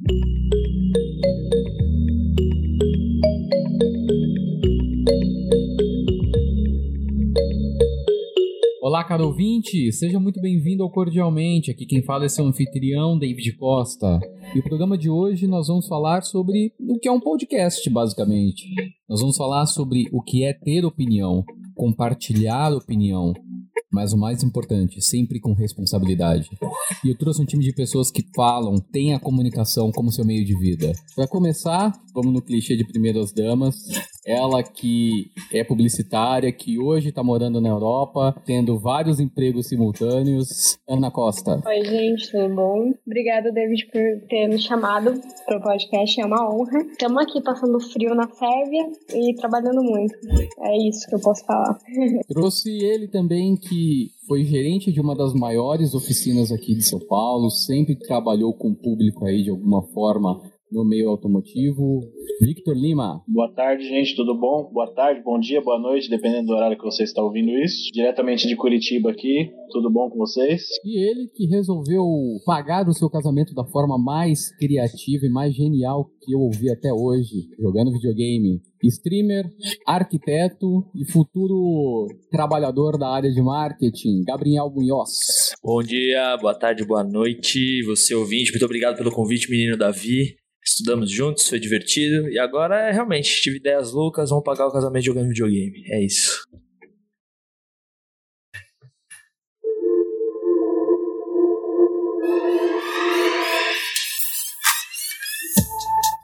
Olá, caro ouvinte, seja muito bem-vindo ao Cordialmente. Aqui quem fala é seu anfitrião, David Costa. E o programa de hoje nós vamos falar sobre o que é um podcast, basicamente. Nós vamos falar sobre o que é ter opinião, compartilhar opinião, mas o mais importante, sempre com responsabilidade. E eu trouxe um time de pessoas que falam, têm a comunicação como seu meio de vida. Para começar, vamos no clichê de primeiras damas. Ela que é publicitária, que hoje está morando na Europa, tendo vários empregos simultâneos. Ana Costa. Oi, gente, tudo bom? Obrigada, David, por ter me chamado para o podcast. É uma honra. Estamos aqui passando frio na Sérvia e trabalhando muito. É isso que eu posso falar. Trouxe ele também, que foi gerente de uma das maiores oficinas aqui de São Paulo, sempre trabalhou com o público aí de alguma forma no meio automotivo. Victor Lima. Boa tarde, gente, tudo bom? Boa tarde, bom dia, boa noite, dependendo do horário que você está ouvindo isso. Diretamente de Curitiba aqui, tudo bom com vocês? E ele que resolveu pagar o seu casamento da forma mais criativa e mais genial que eu ouvi até hoje, jogando videogame. Streamer, arquiteto e futuro trabalhador da área de marketing, Gabriel Munhoz. Bom dia, boa tarde, boa noite, você ouvinte, muito obrigado pelo convite, menino Davi estudamos juntos, foi divertido. E agora é realmente, tive ideias loucas, vamos pagar o casamento jogando videogame. É isso.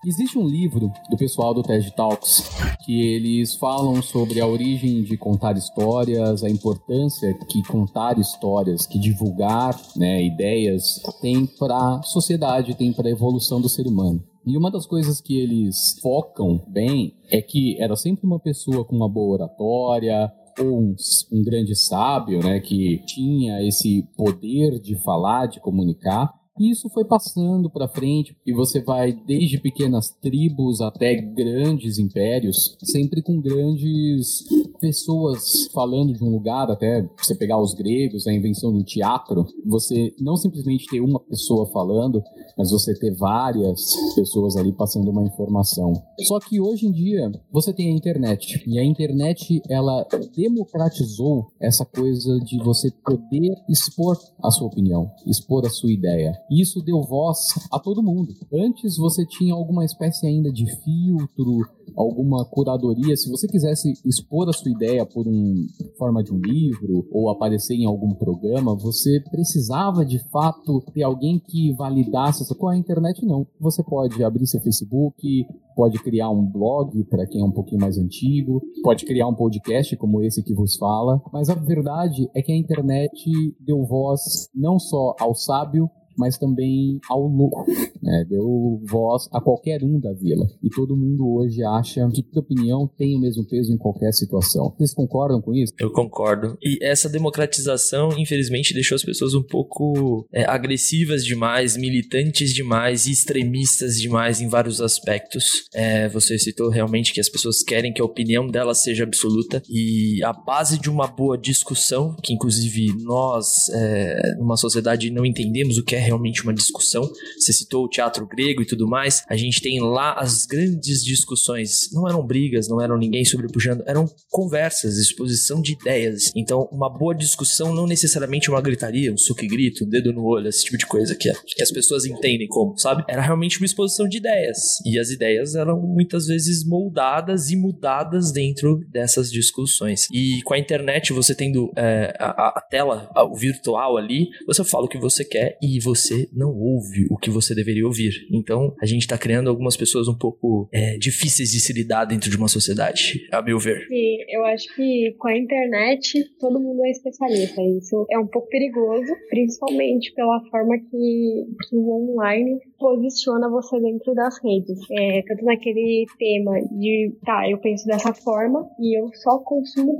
Existe um livro do pessoal do TED Talks que eles falam sobre a origem de contar histórias, a importância que contar histórias, que divulgar né, ideias tem para a sociedade, tem para a evolução do ser humano. E uma das coisas que eles focam bem é que era sempre uma pessoa com uma boa oratória, ou um, um, grande sábio, né, que tinha esse poder de falar, de comunicar, e isso foi passando para frente e você vai desde pequenas tribos até grandes impérios, sempre com grandes pessoas falando de um lugar, até você pegar os gregos, a invenção do teatro, você não simplesmente ter uma pessoa falando, mas você ter várias pessoas ali passando uma informação. Só que hoje em dia você tem a internet e a internet ela democratizou essa coisa de você poder expor a sua opinião, expor a sua ideia. Isso deu voz a todo mundo. Antes você tinha alguma espécie ainda de filtro, alguma curadoria. Se você quisesse expor a sua ideia por um forma de um livro ou aparecer em algum programa, você precisava de fato ter alguém que validasse essa. Com a internet não. Você pode abrir seu Facebook, pode criar um blog para quem é um pouquinho mais antigo, pode criar um podcast como esse que vos fala, mas a verdade é que a internet deu voz não só ao sábio, mas também ao louco, né? Deu voz a qualquer um da vila. E todo mundo hoje acha que toda opinião tem o mesmo peso em qualquer situação. Vocês concordam com isso? Eu concordo. E essa democratização, infelizmente, deixou as pessoas um pouco é, agressivas demais, militantes demais extremistas demais em vários aspectos. É, você citou realmente que as pessoas querem que a opinião delas seja absoluta e a base de uma boa discussão, que inclusive nós, é, numa sociedade, não entendemos o que é realmente uma discussão. Você citou o teatro grego e tudo mais. A gente tem lá as grandes discussões. Não eram brigas, não eram ninguém sobrepujando, eram conversas, exposição de ideias. Então, uma boa discussão não necessariamente uma gritaria, um suco e grito, um dedo no olho, esse tipo de coisa que, que as pessoas entendem como, sabe? Era realmente uma exposição de ideias. E as ideias eram muitas vezes moldadas e mudadas dentro dessas discussões. E com a internet, você tendo é, a, a, tela, o virtual ali, você fala o que você quer e você você não ouve o que você deveria ouvir. Então, a gente está criando algumas pessoas um pouco é, difíceis de se lidar dentro de uma sociedade, a meu ver. Sim, eu acho que com a internet todo mundo é especialista. Isso é um pouco perigoso, principalmente pela forma que, que o online posiciona você dentro das redes. É, tanto naquele tema de, tá, eu penso dessa forma e eu só consumo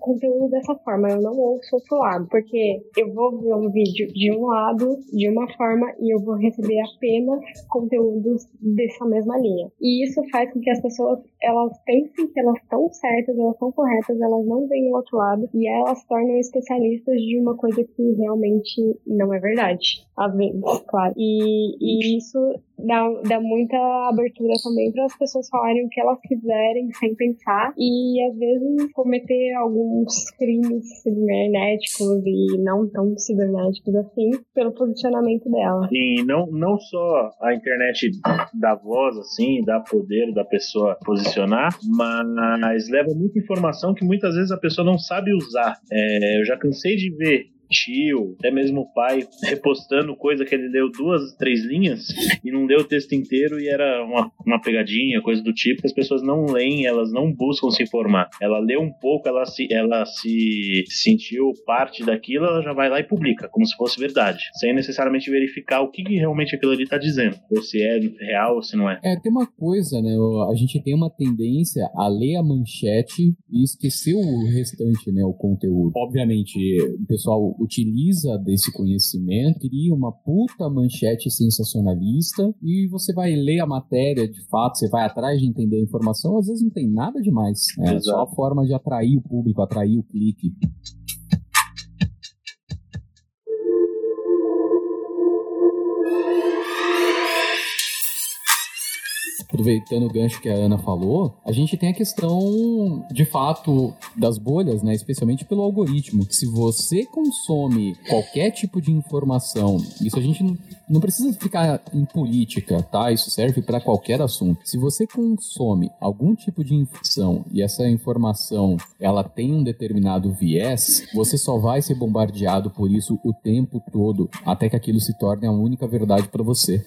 conteúdo dessa forma, eu não ouço outro lado, porque eu vou ver um vídeo de um lado, de uma forma, e eu vou receber apenas conteúdos dessa mesma linha. E isso faz com que as pessoas, elas pensem que elas estão certas, elas estão corretas, elas não veem o outro lado, e elas tornam especialistas de uma coisa que realmente não é verdade. Às vezes, claro. E, e isso dá, dá muita abertura também para as pessoas falarem o que elas quiserem sem pensar e às vezes cometer alguns crimes cibernéticos e não tão cibernéticos assim pelo posicionamento dela. E não, não só a internet dá voz assim, dá poder da pessoa posicionar, mas leva muita informação que muitas vezes a pessoa não sabe usar. É, eu já cansei de ver tio, até mesmo o pai, repostando coisa que ele deu duas, três linhas e não deu o texto inteiro e era uma, uma pegadinha, coisa do tipo, que as pessoas não leem, elas não buscam se informar. Ela lê um pouco, ela se, ela se sentiu parte daquilo, ela já vai lá e publica, como se fosse verdade, sem necessariamente verificar o que, que realmente aquilo ali está dizendo, ou se é real ou se não é. É, tem uma coisa, né? A gente tem uma tendência a ler a manchete e esquecer o restante, né? O conteúdo. Obviamente, o pessoal utiliza desse conhecimento, cria uma puta manchete sensacionalista e você vai ler a matéria de fato, você vai atrás de entender a informação, às vezes não tem nada demais. É só a forma de atrair o público, atrair o clique. Aproveitando o gancho que a Ana falou, a gente tem a questão, de fato, das bolhas, né? Especialmente pelo algoritmo, que se você consome qualquer tipo de informação, isso a gente não precisa ficar em política, tá? Isso serve para qualquer assunto. Se você consome algum tipo de informação e essa informação ela tem um determinado viés, você só vai ser bombardeado por isso o tempo todo, até que aquilo se torne a única verdade para você.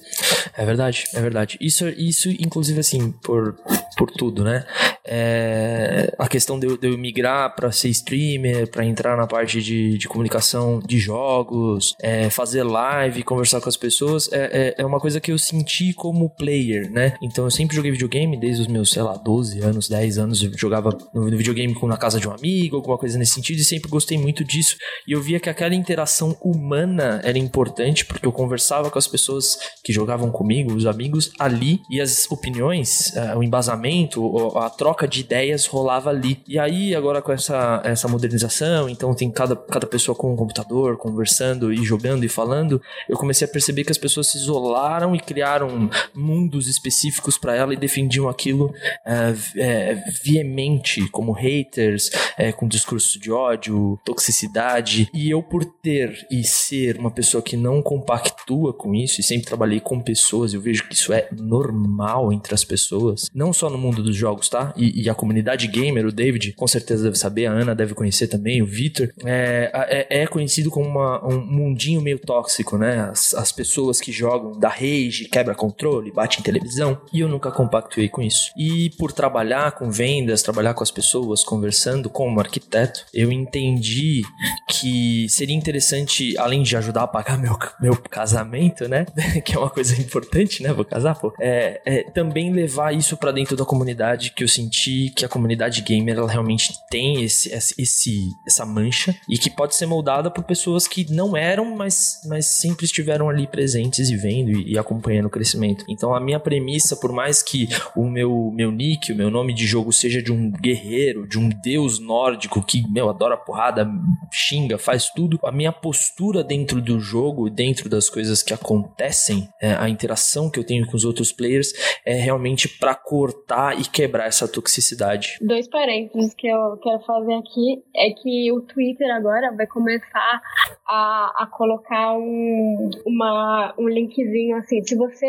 É verdade, é verdade. Isso, isso inclusive, assim, por, por tudo, né? É, a questão de eu, de eu migrar para ser streamer, para entrar na parte de, de comunicação de jogos, é, fazer live, conversar com as pessoas, é, é, é, uma coisa que eu senti como player, né? Então eu sempre joguei videogame desde os meus, sei lá, 12 anos, 10 anos. Eu jogava no, videogame na casa de um amigo, alguma coisa nesse sentido, e sempre gostei muito disso. E eu via que aquela interação humana era importante, porque eu conversava com as pessoas que jogavam comigo, os amigos, ali, e as opiniões, uh, o embasamento, a troca de ideias rolava ali. E aí, agora com essa, essa modernização, então tem cada, cada pessoa com um computador, conversando e jogando e falando, eu comecei a perceber que as pessoas se isolaram e criaram mundos específicos para ela e defendiam aquilo uh, é, veemente, como haters, é, com discurso de ódio, toxicidade. E eu, por ter e ser uma pessoa que não compactua com isso, e sempre trabalhei com pessoas, eu vejo que isso é normal entre as pessoas, não só no mundo dos jogos, tá? E, e a comunidade gamer, o David, com certeza deve saber, a Ana deve conhecer também, o Victor, é, é, é conhecido como uma, um mundinho meio tóxico, né? As, as pessoas que jogam da rage, quebra controle, bate em televisão, e eu nunca compactuei com isso. E por trabalhar com vendas, trabalhar com as pessoas, conversando como arquiteto, eu entendi que seria interessante, além de ajudar a pagar meu, meu casamento, né? que é uma coisa importante, né? Vou casar, pô. É, é também levar isso para dentro da comunidade, que eu senti que a comunidade gamer ela realmente tem esse, esse, essa mancha e que pode ser moldada por pessoas que não eram, mas, mas sempre estiveram ali presentes e vendo e, e acompanhando o crescimento. Então a minha premissa, por mais que o meu, meu nick, o meu nome de jogo seja de um guerreiro, de um deus nórdico que, meu, adora porrada, xinga, faz tudo, a minha postura dentro do jogo, dentro das coisas que acontecem, é, a interação que eu tenho com os outros players é realmente para cortar e quebrar essa toxicidade. Dois parênteses que eu quero fazer aqui é que o Twitter agora vai começar a, a colocar um, uma, um linkzinho assim. Se você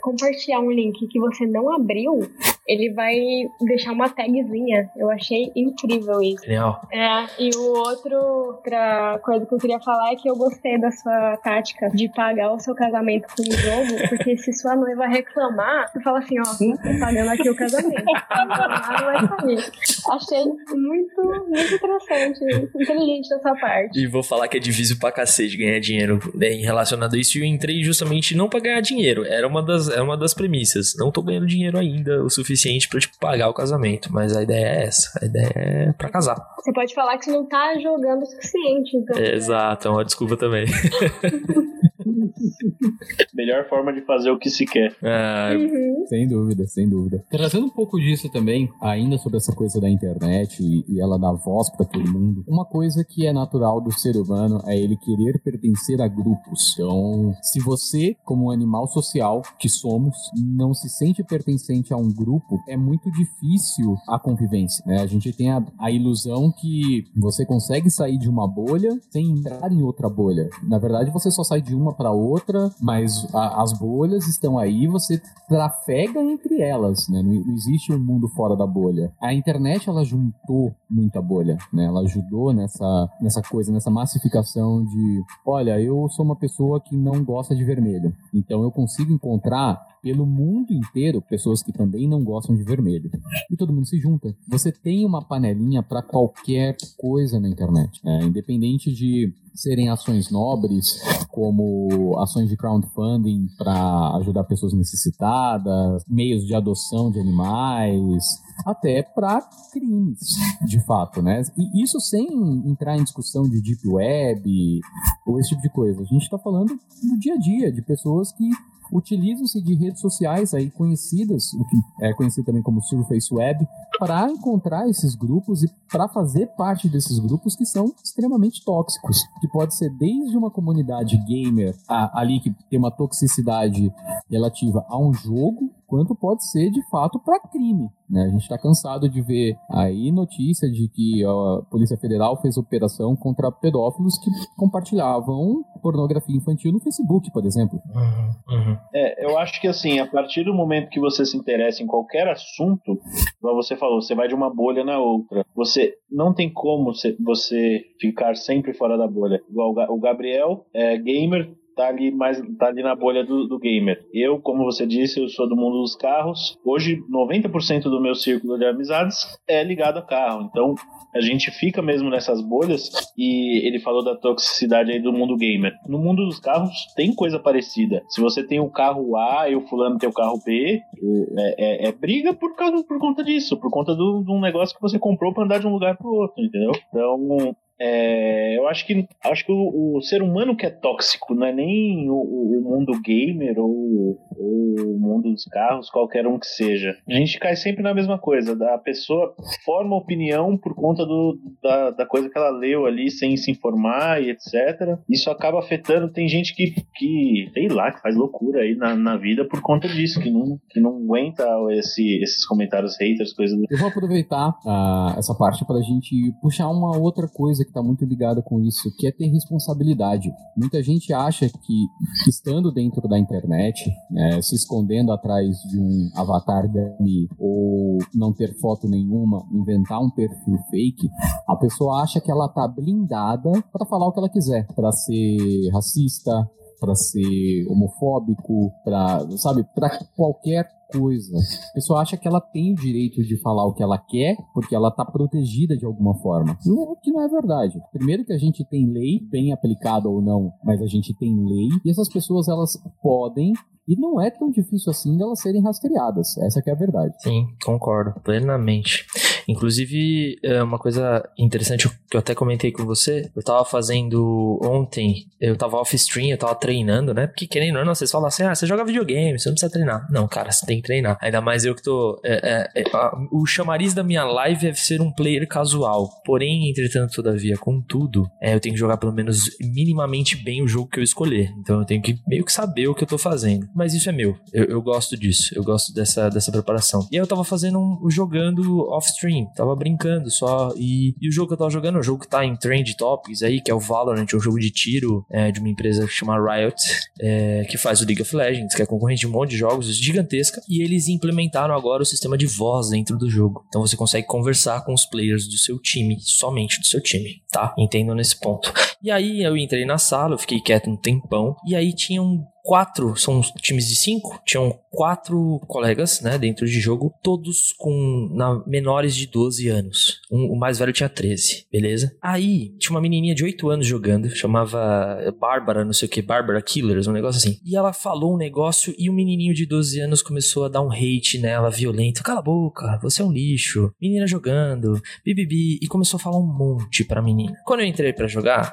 compartilhar um link que você não abriu, ele vai deixar uma tagzinha. Eu achei incrível isso. Legal. É, e o outro, outra coisa que eu queria falar é que eu gostei da sua tática de pagar o seu casamento com o jogo, porque se sua noiva reclamar, você fala assim, ó, tô pagando aqui o casamento. Não vai sair. Achei muito, muito interessante, inteligente da sua parte. E vou falar que é difícil pra cacete ganhar dinheiro né, relacionado a isso. E eu entrei justamente não pra ganhar dinheiro. Era uma das, era uma das premissas. Não tô ganhando dinheiro ainda o suficiente para tipo, pagar o casamento. Mas a ideia é essa. A ideia é para casar. Você pode falar que você não tá jogando o suficiente, então. É, exato, é uma desculpa também. Melhor forma de fazer o que se quer. Ah, Uhum. Sem dúvida, sem dúvida. Trazendo um pouco disso também, ainda sobre essa coisa da internet e, e ela dar voz para todo mundo, uma coisa que é natural do ser humano é ele querer pertencer a grupos. Então, se você, como um animal social que somos, não se sente pertencente a um grupo, é muito difícil a convivência. né? A gente tem a, a ilusão que você consegue sair de uma bolha sem entrar em outra bolha. Na verdade, você só sai de uma para outra, mas a- as bolhas estão aí, você trafega entre elas, né? Não, não existe um mundo fora da bolha. A internet ela juntou muita bolha, né? Ela ajudou nessa nessa coisa, nessa massificação de, olha, eu sou uma pessoa que não gosta de vermelho, então eu consigo encontrar pelo mundo inteiro pessoas que também não gostam de vermelho e todo mundo se junta. Você tem uma panelinha para qualquer coisa na internet, né? independente de serem ações nobres, como ações de crowdfunding para ajudar pessoas necessitadas, meios de adoção de animais, até para crimes, de fato, né? E isso sem entrar em discussão de deep web ou esse tipo de coisa. A gente está falando do dia a dia de pessoas que utilizam-se de redes sociais aí conhecidas, o que é conhecido também como Surface Web, para encontrar esses grupos e para fazer parte desses grupos que são extremamente tóxicos, que pode ser desde uma comunidade gamer a- ali que tem uma toxicidade relativa a um jogo, quanto pode ser de fato para crime. Né? A gente está cansado de ver aí notícia de que a Polícia Federal fez operação contra pedófilos que compartilhavam pornografia infantil no Facebook, por exemplo. uhum, uhum. É, eu acho que assim, a partir do momento que você se interessa em qualquer assunto, igual você falou, você vai de uma bolha na outra. Você não tem como se- você ficar sempre fora da bolha. Igual o Ga- o Gabriel é gamer, tá ali mais tá ali na bolha do, do gamer. Eu, como você disse, eu sou do mundo dos carros. Hoje 90% do meu círculo de amizades é ligado a carro. Então, a gente fica mesmo nessas bolhas e ele falou da toxicidade aí do mundo gamer. No mundo dos carros tem coisa parecida. Se você tem o carro A e o fulano tem o carro B, é, é- é briga por, causa, por conta disso, por conta de um negócio que você comprou para andar de um lugar pro outro, entendeu? Então, é, eu acho que acho que o, o ser humano que é tóxico não é nem o, o- mundo gamer ou, ou o mundo dos carros, qualquer um que seja. A gente cai sempre na mesma coisa. A pessoa forma opinião por conta do, da, da coisa que ela leu ali sem se informar e etc. Isso acaba afetando. Tem gente que, que sei lá, que faz loucura aí na, na vida por conta disso, que não, que não aguenta esse, esses comentários haters, coisas do Eu vou aproveitar ah, essa parte para a gente puxar uma outra coisa que está muito ligada com isso, que é ter responsabilidade. Muita gente acha que estando dentro da internet, né, se escondendo atrás de um avatar dummy ou não ter foto nenhuma, inventar um perfil fake, a pessoa acha que ela tá blindada para falar o que ela quiser, para ser racista, para ser homofóbico, para, sabe, para qualquer coisa. A pessoa acha que ela tem o direito de falar o que ela quer porque ela tá protegida de alguma forma. O que não é verdade. Primeiro que a gente tem lei, bem aplicada ou não, mas a gente tem lei e essas pessoas elas podem e não é tão difícil assim delas serem rastreadas. Essa é a verdade. Sim, concordo plenamente. Inclusive, é uma coisa interessante que eu até comentei com você, eu tava fazendo ontem, eu tava off-stream, eu tava treinando, né? Porque querendo ou não, vocês falam assim, ah, você joga videogame, você não precisa treinar. Não, cara, você tem que treinar. Ainda mais eu que tô... é, é, é, a- o chamariz da minha live é ser um player casual. Porém, entretanto, todavia, contudo, é, eu tenho que jogar pelo menos minimamente bem o jogo que eu escolher. Então eu tenho que meio que saber o que eu tô fazendo. Mas isso é meu. Eu, eu gosto disso. Eu gosto dessa, dessa preparação. E aí eu tava fazendo um, jogando off-stream. Tava brincando só. E, e o jogo que eu tava jogando é um jogo que tá em Trend Topics aí, que é o Valorant, é um jogo de tiro é, de uma empresa que chama Riot, é, que faz o League of Legends, que é concorrente de um monte de jogos gigantesca. E eles implementaram agora o sistema de voz dentro do jogo. Então você consegue conversar com os players do seu time, somente do seu time, tá? Entendam nesse ponto. E aí eu entrei na sala, eu fiquei quieto um tempão, e aí tinham quatro, são times de cinco, tinham quatro colegas, né, dentro de jogo, todos com na, menores de 12 anos. Um, o mais velho tinha 13, beleza? Aí, tinha uma menininha de 8 anos jogando, chamava Bárbara, não sei o que, Bárbara Killers, um negócio assim. E ela falou um negócio e um menininho de 12 anos começou a dar um hate nela, violento. Cala a boca, você é um lixo. Menina jogando, bibibi. E começou a falar um monte pra menina. Quando eu entrei para jogar,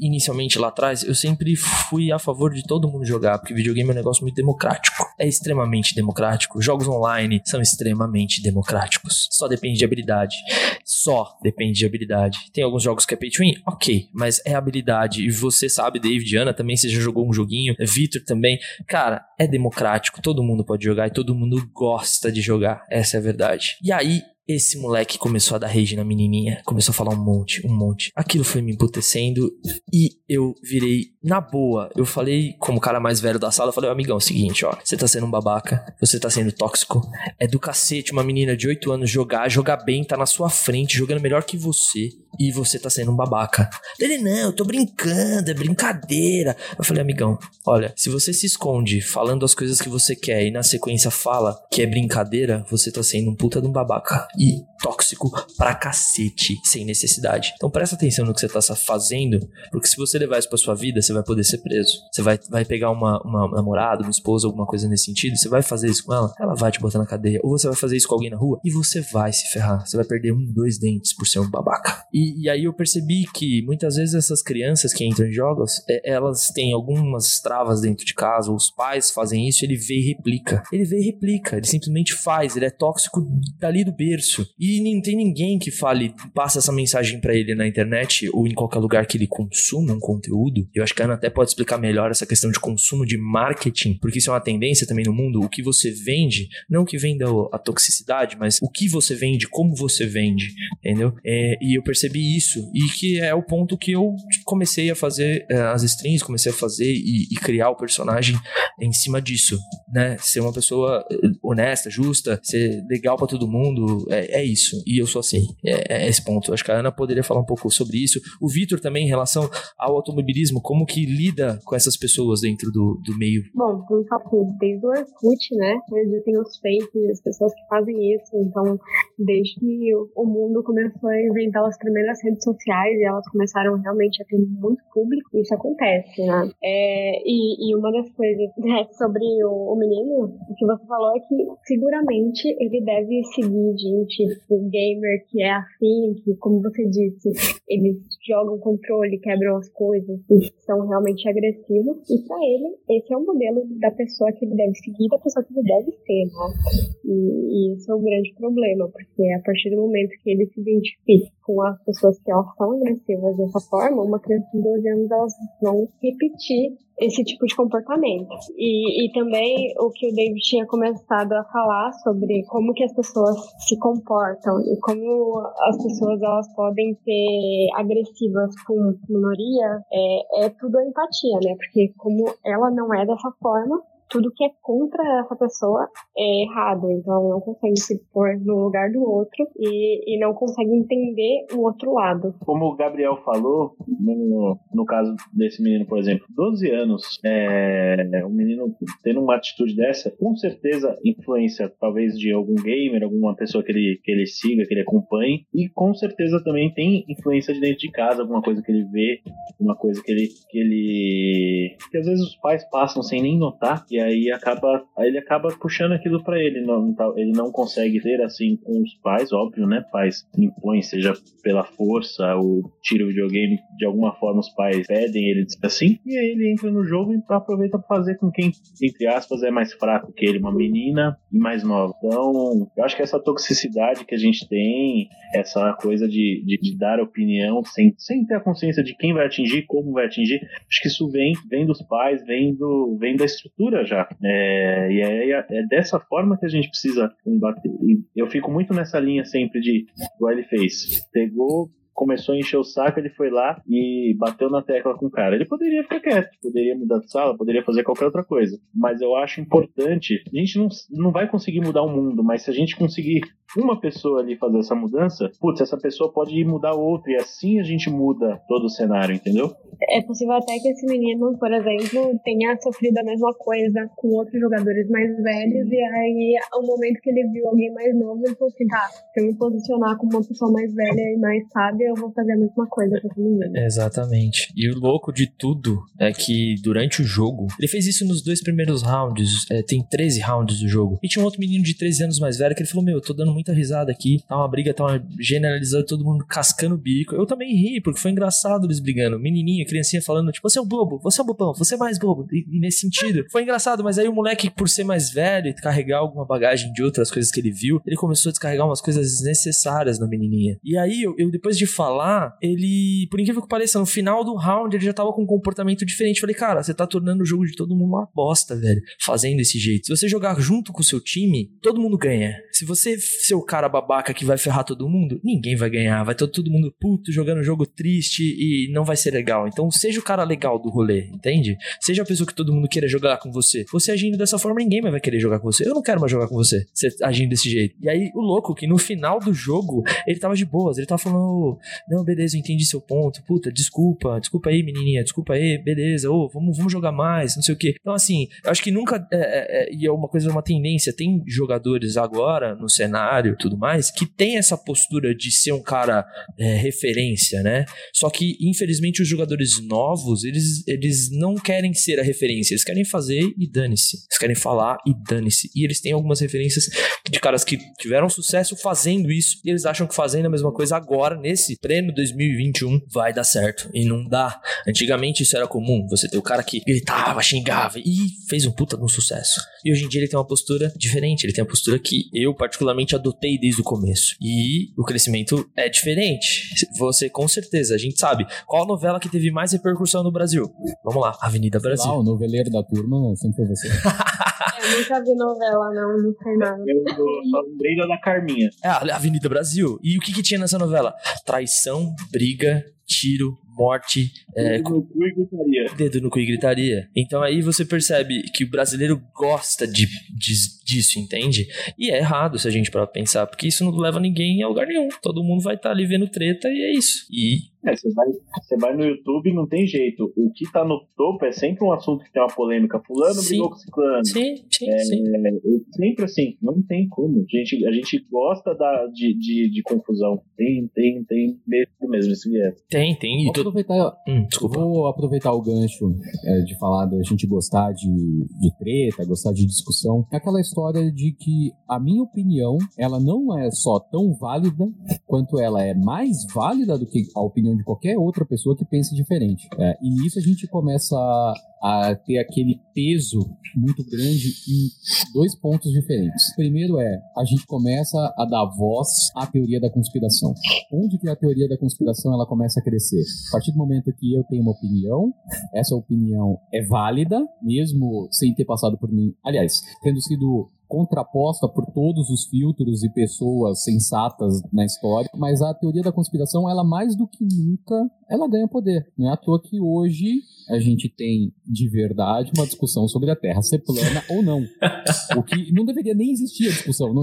inicialmente lá atrás, eu sempre fui a favor de todo mundo jogar, porque videogame é um negócio muito democrático. É extremamente democrático. Jogos online são extremamente democráticos. Só depende de habilidade. Só depende de habilidade. Tem alguns jogos que é pay to win? Ok, mas é habilidade. E você sabe, David, Ana também, você já jogou um joguinho, Victor também. Cara, é democrático. Todo mundo pode jogar e todo mundo gosta de jogar. Essa é a verdade. E aí, esse moleque começou a dar rage na menininha, começou a falar um monte, um monte. Aquilo foi me emputecendo e eu virei na boa. Eu falei, como cara mais velho da sala, eu falei, amigão, é o seguinte, ó, você tá sendo um babaca, você tá sendo tóxico. É do cacete uma menina de 8 anos jogar, jogar bem, tá na sua frente, jogando melhor que você e você tá sendo um babaca. Ele, não, eu tô brincando, é brincadeira. Eu falei, amigão, olha, se você se esconde falando as coisas que você quer e na sequência fala que é brincadeira, você tá sendo um puta de um babaca e tóxico pra cacete, sem necessidade. Então presta atenção no que você tá fazendo, porque se você levar isso pra sua vida, você vai poder ser preso. Você vai, vai pegar uma, uma namorada, uma esposa, alguma coisa nesse sentido, você vai fazer isso com ela, ela vai te botar na cadeia. Ou você vai fazer isso com alguém na rua e você vai se ferrar. Você vai perder um, dois dentes por ser um babaca. E, e aí eu percebi que muitas vezes essas crianças que entram em jogos, é, elas têm algumas travas dentro de casa, os pais fazem isso, ele vê e replica. Ele vê e replica, ele simplesmente faz, ele é tóxico dali do berço. E não tem ninguém que fale, passa essa mensagem para ele na internet ou em qualquer lugar que ele consuma um conteúdo. Eu acho que a Ana até pode explicar melhor essa questão de consumo de marketing, porque isso é uma tendência também no mundo. O que você vende, não que venda a toxicidade, mas o que você vende, como você vende, entendeu? É, e eu percebi isso, e que é o ponto que eu comecei a fazer é, as strings, comecei a fazer e, e, criar o personagem em cima disso, né? Ser uma pessoa eh, honesta, justa, ser legal para todo mundo, é, é, isso. E eu sou assim, é, é esse ponto. Acho que a Ana poderia falar um pouco sobre isso. O Vitor também, em relação ao automobilismo, como que lida com essas pessoas dentro do, do meio? Bom, vamos falar desde o Orkut, né? Existem os fakes, as pessoas que fazem isso. Então, desde que o mundo começou a inventar as primeiras redes sociais e elas começaram realmente a ter muito público, isso acontece, né? É, e, e, uma das coisas né, sobre o, o, menino, o que você falou é que seguramente ele deve seguir gente, o gamer que é assim, que, como você disse, eles jogam controle, quebram as coisas e são realmente agressivos. E para ele, esse é o modelo da pessoa que ele deve seguir, da pessoa que ele deve ser, né? E, e isso é um grande problema, porque a partir do momento que ele se identifica com as pessoas que elas são agressivas dessa forma, uma criança de 12 anos elas vão repetir esse tipo de comportamento. E, e também o que o David tinha começado a falar sobre como que as pessoas se comportam e como as pessoas elas podem ser agressivas com minoria, é, é tudo empatia, né? Porque como ela não é dessa forma, tudo que é contra essa pessoa é errado. Então não consegue se pôr no lugar do outro e, e não consegue entender o outro lado. Como o Gabriel falou, no, no caso desse menino, por exemplo, 12 anos, é, um menino tendo uma atitude dessa, com certeza influência talvez de algum gamer, alguma pessoa que ele, que ele siga, que ele acompanhe, e com certeza também tem influência de dentro de casa, alguma coisa que ele vê, uma coisa que ele que ele que às vezes os pais passam sem nem notar e aí acaba ele acaba puxando aquilo para ele não ele não consegue ter assim com os pais óbvio né pais impõem seja pela força ou tira o videogame de alguma forma os pais pedem ele assim e aí ele entra no jogo e aproveita para fazer com quem entre aspas é mais fraco que ele uma menina e mais nova. Então eu acho que essa toxicidade que a gente tem essa coisa de, de, de dar opinião sem, sem ter a consciência de quem vai atingir como vai atingir acho que isso vem vem dos pais vem do vem da estrutura já. É, e é, é, dessa forma que a gente precisa combater. Eu fico muito nessa linha sempre de, igual ele fez, pegou começou a encher o saco, ele foi lá e bateu na tecla com o cara. Ele poderia ficar quieto, poderia mudar de sala, poderia fazer qualquer outra coisa. Mas eu acho importante. A gente não, não vai conseguir mudar o mundo, mas se a gente conseguir uma pessoa ali fazer essa mudança, putz, essa pessoa pode mudar outra, e assim a gente muda todo o cenário, entendeu? É possível até que esse menino, por exemplo, tenha sofrido a mesma coisa com outros jogadores mais velhos, e aí, ao momento que ele viu alguém mais novo, ele falou assim: tá, se eu me posicionar como uma pessoa mais velha e mais sábia, eu vou fazer a mesma coisa com esse menino. Exatamente. E o louco de tudo é que durante o jogo, ele fez isso nos dois primeiros rounds, é, tem 13 rounds do jogo. E tinha um outro menino de 13 anos mais velho que ele falou: Meu, eu tô dando muita risada aqui, tá uma briga, tá uma generalizando, todo mundo cascando o bico. Eu também ri, porque foi engraçado eles brigando. Menininha, criancinha falando, tipo, você é um bobo, você é um bobão, você é mais bobo. E, e nesse sentido, foi engraçado, mas aí o moleque, por ser mais velho e carregar alguma bagagem de outras coisas que ele viu, ele começou a descarregar umas coisas desnecessárias na menininha. E aí, eu, eu depois de falar, ele, por incrível que pareça, no final do round, ele já tava com um comportamento diferente. Falei, cara, você tá tornando o jogo de todo mundo uma bosta, velho, fazendo desse jeito. Se você jogar junto com o seu time, todo mundo ganha. Se você ser o cara babaca que vai ferrar todo mundo, ninguém vai ganhar. Vai ter todo mundo puto jogando um jogo triste e não vai ser legal. Então, seja o cara legal do rolê, entende? Seja a pessoa que todo mundo queira jogar com você. Você agindo dessa forma, ninguém mais vai querer jogar com você. Eu não quero mais jogar com você, você agindo desse jeito. E aí, o louco, que no final do jogo, ele tava de boas. Ele tava falando, não, beleza, eu entendi seu ponto. Puta, desculpa, desculpa aí, menininha, desculpa aí, beleza, ô, vamos, vamos jogar mais, não sei o quê. Então, assim, acho que nunca, é, é, é, e é uma coisa, uma tendência, tem jogadores agora no cenário tudo mais, que tem essa postura de ser um cara é, referência, né? Só que, infelizmente, os jogadores novos, eles, eles não querem ser a referência, eles querem fazer e dane-se. Eles querem falar e dane-se. E eles têm algumas referências de caras que tiveram sucesso fazendo isso, e eles acham que fazendo a mesma coisa agora, nesse pleno 2021, vai dar certo. E não dá. Antigamente isso era comum, você ter o cara que gritava, xingava e fez um puta de um sucesso. E hoje em dia ele tem uma postura diferente, ele tem uma postura que eu particularmente adotei desde o começo. E o crescimento é diferente. Você, com certeza, a gente sabe. Qual a novela que teve mais repercussão no Brasil? Vamos lá, Avenida Brasil. Ah, o noveleiro da turma sempre foi você. Eu nunca vi novela, não, não sei nada. Eu só lembrei da Carminha. É, a Avenida Brasil. E o que, que tinha nessa novela? Traição, briga, tiro, morte, é, Dedo no cu e gritaria. dedo no cu e gritaria. Então aí você percebe que o brasileiro gosta de, de- disso, entende? E é errado se a gente para pensar, porque isso não leva ninguém a lugar nenhum. Todo mundo vai estar ali vendo treta e é isso. E É, você vai, você vai no YouTube não tem jeito. O que tá no topo é sempre um assunto que tem uma polêmica. Fulano Sim. brigou com ciclano. sim, sim, É, sim. é sempre assim, não tem como. A gente, a gente gosta da, de, de, de confusão. Tem, tem, tem medo mesmo esse viés. Tem, tem. Vou todo... aproveitar, Hum, desculpa. vou aproveitar o gancho é, de falar da gente gostar de, de treta, gostar de discussão. É aquela história de que a minha opinião, ela não é só tão válida quanto ela é mais válida do que a opinião de qualquer outra pessoa que pense diferente. É, e nisso a gente começa a, a ter aquele peso muito grande em dois pontos diferentes. Primeiro é, a gente começa a dar voz à teoria da conspiração. Onde que a teoria da conspiração ela começa a crescer? A partir do momento que eu tenho uma opinião, essa opinião é válida, mesmo sem ter passado por mim. Aliás, tendo sido contraposta por todos os filtros e pessoas sensatas na história, mas a teoria da conspiração, ela mais do que nunca, ela ganha poder. Não é à toa que hoje a gente tem de verdade uma discussão sobre a Terra ser plana ou não. O que não deveria nem existir a discussão. Não-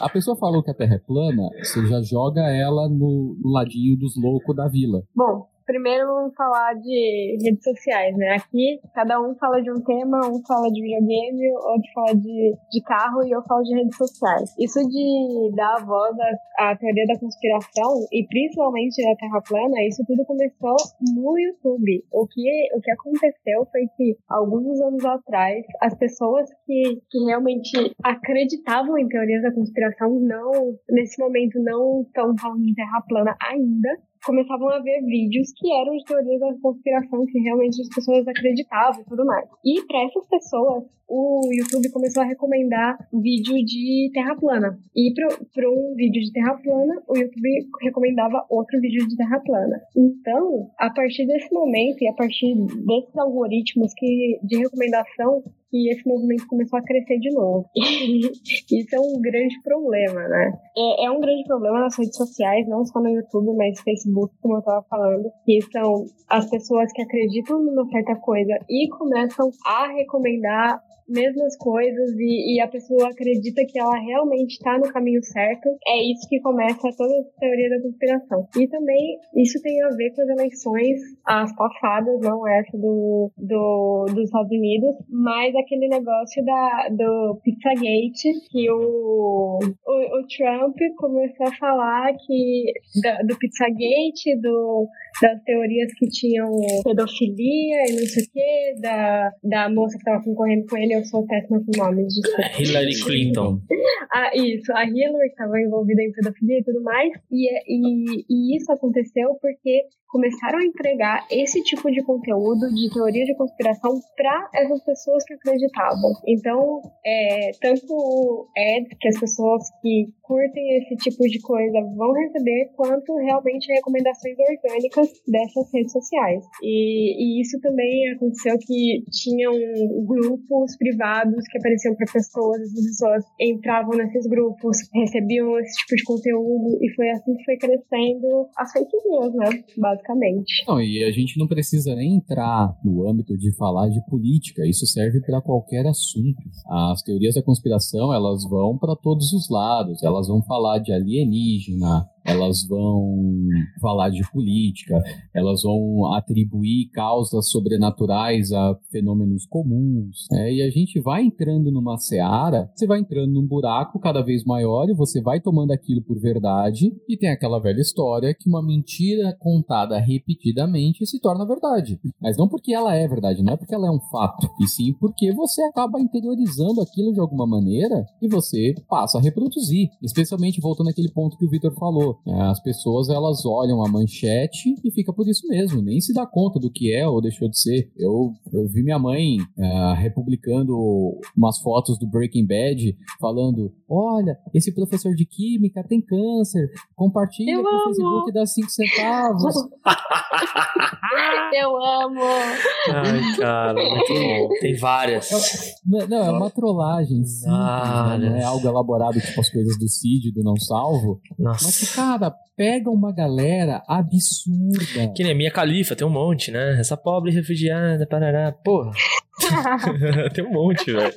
a pessoa falou que a Terra é plana, você já joga ela no, no ladinho dos loucos da vila. Bom, primeiro vamos falar de redes sociais, né? Aqui cada um fala de um tema, um fala de videogame, outro fala de, de carro e eu falo de redes sociais. Isso de dar a voz à, teoria da conspiração e principalmente da Terra plana, isso tudo começou no YouTube. O que, o que aconteceu foi que alguns anos atrás as pessoas que, que realmente acreditavam em teorias da conspiração não, nesse momento não estão falando de Terra plana ainda, começavam a ver vídeos que eram de teorias da conspiração, que realmente as pessoas acreditavam e tudo mais. E para essas pessoas, o YouTube começou a recomendar vídeo de terra plana. E para um vídeo de terra plana, o YouTube recomendava outro vídeo de terra plana. Então, a partir desse momento e a partir desses algoritmos que, de recomendação, que esse movimento começou a crescer de novo. Isso é um grande problema, né? É, é, um grande problema nas redes sociais, não só no YouTube, mas no Facebook, como eu estava falando, que são as pessoas que acreditam numa certa coisa e começam a recomendar mesmas coisas e, e, a pessoa acredita que ela realmente está no caminho certo, é isso que começa toda a teoria da conspiração. E também isso tem a ver com as eleições, as passadas, não essa do, do, dos Estados Unidos, mas aquele negócio da, do Pizzagate, que o, o, o Trump começou a falar que da, do Pizzagate, do das teorias que tinham pedofilia e não sei o que, da, da moça que tava concorrendo com ele, eu sou péssima com nomes, desculpa. Hillary Clinton. ah, isso, a Hillary estava envolvida em pedofilia e tudo mais, e, e, e isso aconteceu porque começaram a entregar esse tipo de conteúdo de teoria de conspiração para essas pessoas que acreditavam. Então, é, tanto ads que as pessoas que curtem esse tipo de coisa vão receber, quanto realmente recomendações orgânicas dessas redes sociais. E, e isso também aconteceu que tinham grupos privados que apareciam para pessoas, as pessoas entravam nesses grupos, recebiam esse tipo de conteúdo, e foi assim que foi crescendo as fake news, né? Basicamente. Não, e a gente não precisa nem entrar no âmbito de falar de política, isso serve para qualquer assunto. As teorias da conspiração, elas vão para todos os lados, elas vão falar de alienígena, elas vão falar de política, elas vão atribuir causas sobrenaturais a fenômenos comuns. Né? E a gente vai entrando numa seara, você vai entrando num buraco cada vez maior e você vai tomando aquilo por verdade. E tem aquela velha história que uma mentira contada repetidamente se torna verdade. Mas não porque ela é verdade, não é porque ela é um fato, e sim porque você acaba interiorizando aquilo de alguma maneira e você passa a reproduzir. Especialmente voltando àquele ponto que o Victor falou. É, as pessoas elas olham a manchete e fica por isso mesmo, nem se dá conta do que é ou deixou de ser. Eu, eu vi minha mãe uh, republicando umas fotos do Breaking Bad falando: olha, esse professor de química tem câncer, compartilha eu com o Facebook dá 5 centavos. eu amo! Ai, cara, muito bom. Tem várias. É, não, é uma trollagem né? não é algo elaborado tipo as coisas do Cid, do Não Salvo. Nossa. Mas que, cara, pega uma galera absurda. Que nem a minha califa, tem um monte, né? Essa pobre refugiada, parará. Porra. tem um monte, velho.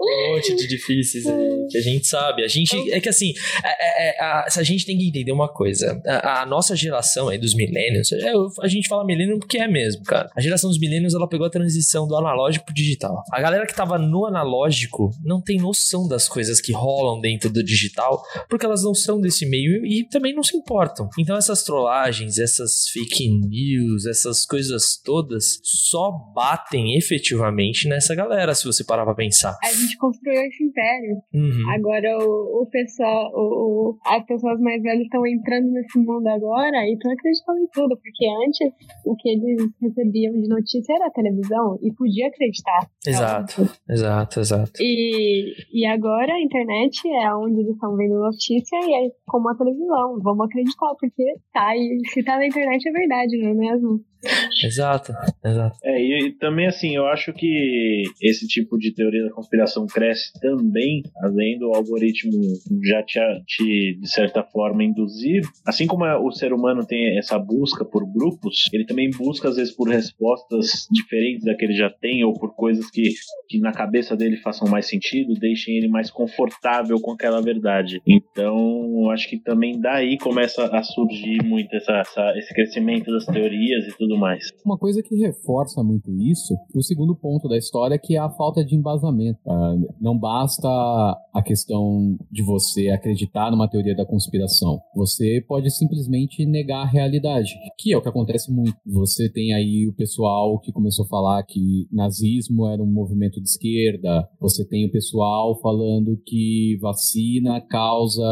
Um monte de difíceis que a gente sabe. A gente. É que assim, é, é, a, a gente tem que entender uma coisa. A, a nossa geração aí dos milênios, é, a gente fala milênio porque é mesmo, cara. A geração dos milênios ela pegou a transição do analógico pro digital. A galera que tava no analógico não tem noção das coisas que rolam dentro do digital, porque elas não são desse meio e também não se importam. Então essas trollagens, essas fake news, essas coisas todas só batem efetivamente nessa galera, se você parar pra pensar. A gente construiu esse império. Uhum. Agora o, o pessoal, o, o, as pessoas mais velhas estão entrando nesse mundo agora e estão acreditando em tudo, porque antes o que eles recebiam de notícia era a televisão e podia acreditar. Exato, exato, exato. E, e agora a internet é onde eles estão vendo notícia e é como a televisão. Vamos acreditar, porque tá, e se tá na internet é verdade, não é mesmo? Exato, exato. É, e, e, também assim, eu acho que esse tipo de teoria da conspiração cresce também, além do algoritmo já te, te de certa forma, induzir. Assim como o ser humano tem essa busca por grupos, ele também busca, às vezes, por respostas diferentes da que ele já tem, ou por coisas que, que na cabeça dele façam mais sentido, deixem ele mais confortável com aquela verdade. Então, acho que também daí começa a surgir muito essa, essa, esse crescimento das teorias e tudo mais. Uma coisa que reforça muito isso, o segundo ponto da história, que é a falta de embasamento. Uh, não basta a questão de você acreditar numa teoria da conspiração. Você pode simplesmente negar a realidade, que é o que acontece muito. Você tem aí o pessoal que começou a falar que nazismo era um movimento de esquerda, você tem o pessoal falando que vacina causa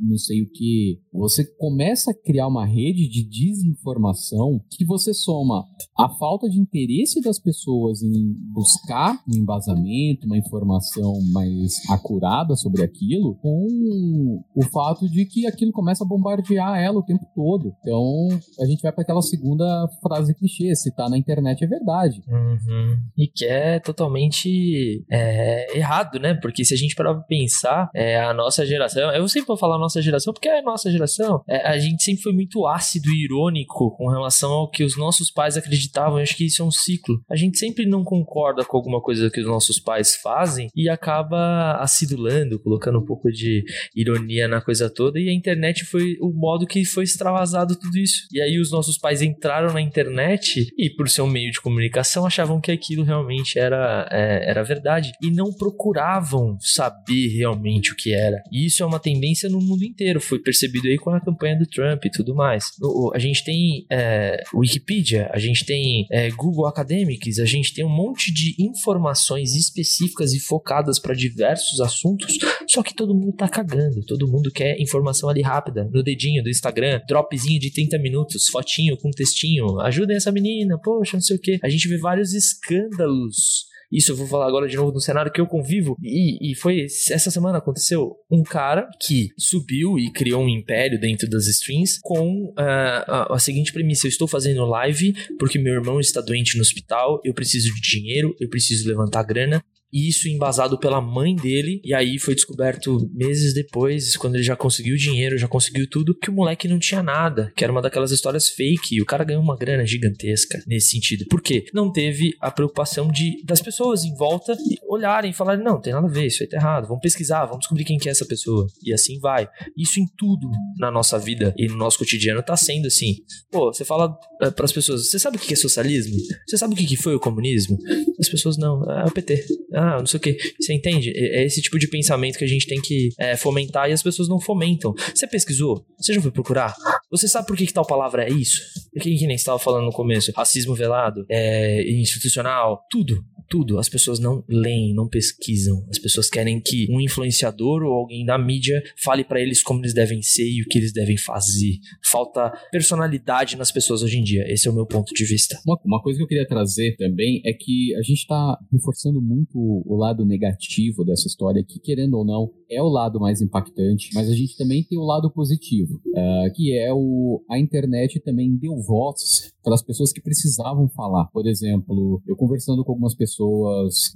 não sei o que, Você começa a criar uma rede de desinformação que você soma a falta de interesse das pessoas em buscar um embasamento, uma informação mais acurada sobre aquilo, com o fato de que aquilo começa a bombardear ela o tempo todo. Então, a gente vai para aquela segunda frase clichê: se tá na internet é verdade. Uhum. E que é totalmente é, errado, né? Porque se a gente parar pra pensar, é, a nossa geração, eu sempre vou falar nossa geração porque é a nossa geração, é, a gente sempre foi muito ácido e irônico com relação ao que os nossos pais acreditavam. Eu acho que isso é um ciclo. A gente sempre não concorda com alguma coisa que os nossos pais fazem e acaba acidulando, colocando um pouco de ironia na coisa toda. E a internet foi o modo que foi extravasado tudo isso. E aí os nossos pais entraram na internet e, por ser um meio de comunicação, achavam que aquilo realmente era, é, era verdade e não procuravam saber realmente o que era. E isso é uma tendência no mundo inteiro. Foi percebido aí com a campanha do Trump e tudo mais. A gente tem é, Wikipedia, a gente tem é, Google Academics, a gente tem um monte de informações específicas e focadas para diversos assuntos, só que todo mundo tá cagando, todo mundo quer informação ali rápida, no dedinho do Instagram, dropzinho de 30 minutos, fotinho com textinho, ajudem essa menina, poxa, não sei o que. A gente vê vários escândalos isso eu vou falar agora de novo no cenário que eu convivo. E, e foi essa semana aconteceu um cara que subiu e criou um império dentro das streams com uh, a, a, seguinte premissa: eu estou fazendo live porque meu irmão está doente no hospital, eu preciso de dinheiro, eu preciso levantar grana isso embasado pela mãe dele. E aí foi descoberto meses depois, quando ele já conseguiu dinheiro, já conseguiu tudo, que o moleque não tinha nada, que era uma daquelas histórias fake. E o cara ganhou uma grana gigantesca nesse sentido. Por quê? Não teve a preocupação de das pessoas em volta olharem e falarem: não, tem nada a ver, isso aí tá errado. Vamos pesquisar, vamos descobrir quem que é essa pessoa. E assim vai. Isso em tudo na nossa vida e no nosso cotidiano tá sendo assim. Pô, você fala é, para as pessoas: você sabe o que é socialismo? Você sabe o que foi o comunismo? As pessoas não, é o PT. É ah, não sei o que. Você entende? É, é esse tipo de pensamento que a gente tem que é, fomentar e as pessoas não fomentam. Você pesquisou? Você já foi procurar? Você sabe por que, que tal palavra é isso? Que, que nem estava falando no começo. Racismo velado, é, institucional, tudo tudo. As pessoas não leem, não pesquisam. As pessoas querem que um influenciador ou alguém da mídia fale para eles como eles devem ser e o que eles devem fazer. Falta personalidade nas pessoas hoje em dia. Esse é o meu ponto de vista. Uma, uma coisa que eu queria trazer também é que a gente está reforçando muito o lado negativo dessa história, que querendo ou não, é o lado mais impactante, mas a gente também tem o lado positivo, uh, que é o a internet também deu voz para as pessoas que precisavam falar. Por exemplo, eu conversando com algumas pessoas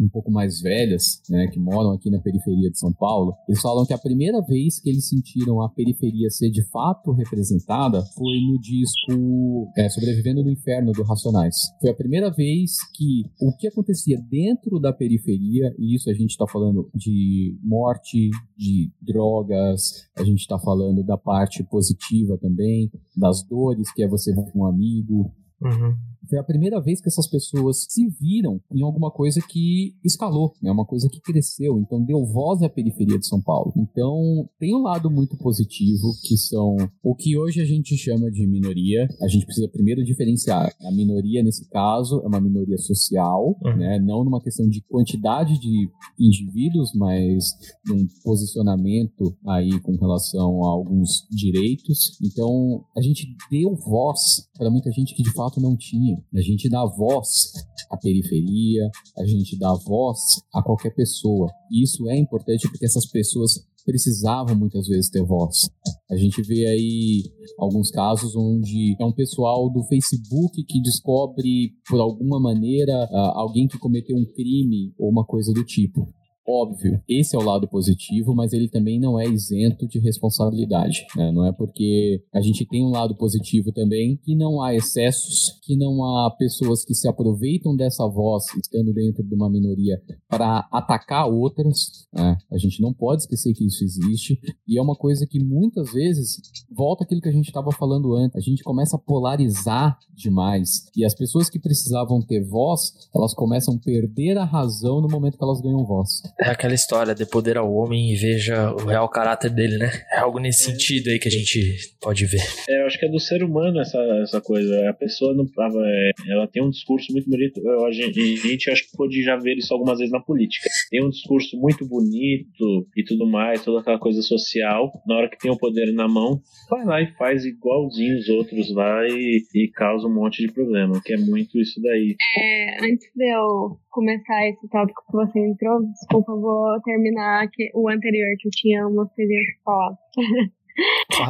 um pouco mais velhas, né, que moram aqui na periferia de São Paulo, eles falam que a primeira vez que eles sentiram a periferia ser de fato representada foi no disco é, Sobrevivendo no Inferno do Racionais. Foi a primeira vez que o que acontecia dentro da periferia, e isso a gente está falando de morte, de drogas, a gente está falando da parte positiva também, das dores, que é você ver um amigo, Uhum. Foi a primeira vez que essas pessoas se viram em alguma coisa que escalou, né? uma coisa que cresceu, então deu voz à periferia de São Paulo. Então tem um lado muito positivo, que são o que hoje a gente chama de minoria. A gente precisa primeiro diferenciar. A minoria, nesse caso, é uma minoria social, uhum. né? não numa questão de quantidade de indivíduos, mas num posicionamento aí com relação a alguns direitos. Então a gente deu voz para muita gente que de fato não tinha. A gente dá voz à periferia, a gente dá voz a qualquer pessoa. E isso é importante porque essas pessoas precisavam muitas vezes ter voz. A gente vê aí alguns casos onde é um pessoal do Facebook que descobre, por alguma maneira, ah, alguém que cometeu um crime ou uma coisa do tipo. Óbvio, esse é o lado positivo, mas ele também não é isento de responsabilidade. Né? Não é porque a gente tem um lado positivo também que não há excessos, que não há pessoas que se aproveitam dessa voz estando dentro de uma minoria para atacar outras. Né? A gente não pode esquecer que isso existe e é uma coisa que muitas vezes volta aquilo que a gente estava falando antes. A gente começa a polarizar demais e as pessoas que precisavam ter voz, elas começam a perder a razão no momento que elas ganham voz. É aquela história, de poder ao homem e veja o real caráter dele, né? É algo nesse é. sentido aí que a gente pode ver. É, eu acho que é do ser humano essa, essa coisa. A pessoa não é, ela tem um discurso muito bonito. Eu, a, gente, a gente acho que pode já ver isso algumas vezes na política. Tem um discurso muito bonito e tudo mais, toda aquela coisa social. Na hora que tem o poder na mão, vai lá e faz igualzinho os outros lá e, e causa um monte de problema, que é muito isso daí. É, antes de eu começar esse tópico que você entrou, desculpa, eu vou terminar o anterior que eu tinha umas coisinhas falar.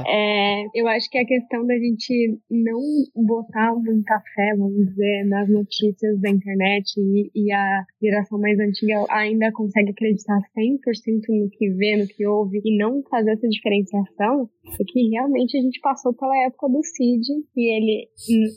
É, eu acho que a questão da gente não botar muita fé, vamos dizer, nas notícias da internet e, e a geração mais antiga ainda consegue acreditar 100% no que vê, no que ouve e não fazer essa diferenciação, é que realmente a gente passou pela época do Cid e ele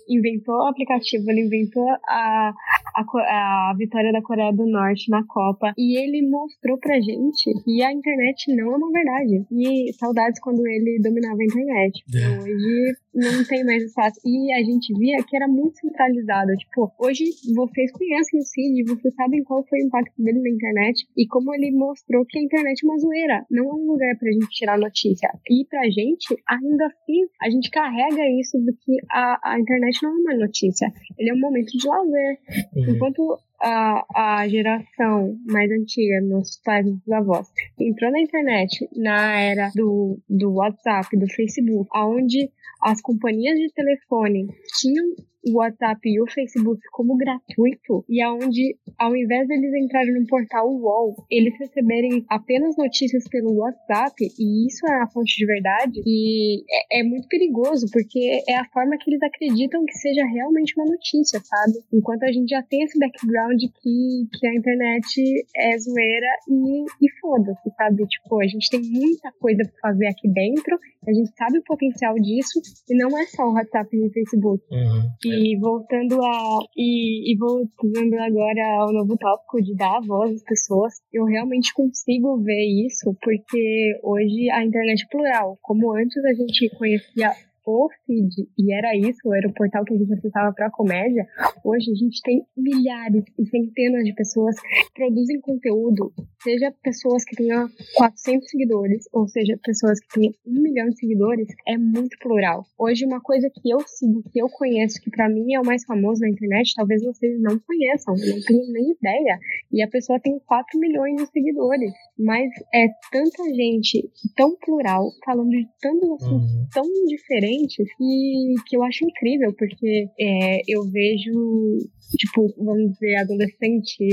inventou o aplicativo, ele inventou a, a, a vitória da Coreia do Norte na Copa e ele mostrou pra gente que a internet não é uma verdade. E saudades quando ele dominava a internet. É. Hoje não tem mais espaço. E a gente via que era muito centralizado. Tipo, hoje vocês conhecem o Cid, vocês sabem qual foi o impacto dele na internet e como ele mostrou que a internet é uma zoeira. Não é um lugar pra gente tirar notícia. E pra gente, ainda assim, a gente carrega isso do que a, a internet não é uma notícia. Ele é um momento de lazer. Uhum. Enquanto a, a geração mais antiga, nossos pais, nossos avós, entrou na internet na era do, do WhatsApp, do Facebook, onde as companhias de telefone tinham o WhatsApp e o Facebook como gratuito e aonde ao invés deles entrarem no portal UOL, eles receberem apenas notícias pelo WhatsApp e isso é a fonte de verdade e é, é, muito perigoso porque é a forma que eles acreditam que seja realmente uma notícia, sabe? Enquanto a gente já tem esse background que, que a internet é zoeira e, e foda-se, sabe? Tipo, a gente tem muita coisa pra fazer aqui dentro, a gente sabe o potencial disso e não é só o WhatsApp e o Facebook. Uhum. E voltando a. E, e voltando agora ao novo tópico de dar voz às pessoas, eu realmente consigo ver isso, porque hoje a internet é plural. Como antes a gente conhecia o feed e era isso, era o portal que a gente acessava para comédia, hoje a gente tem milhares e centenas de pessoas que produzem conteúdo, seja pessoas que tenham 400 seguidores, ou seja, pessoas que tenham um milhão de seguidores, é muito plural. Hoje, uma coisa que eu sigo, que eu conheço, que para mim é o mais famoso na internet, talvez vocês não conheçam, não tenho nem ideia, e a pessoa tem 4 milhões de seguidores, mas é tanta gente tão plural, falando de tantos assuntos uhum. tão diferentes e que eu acho incrível, porque é, eu vejo, tipo, vamos dizer, adolescente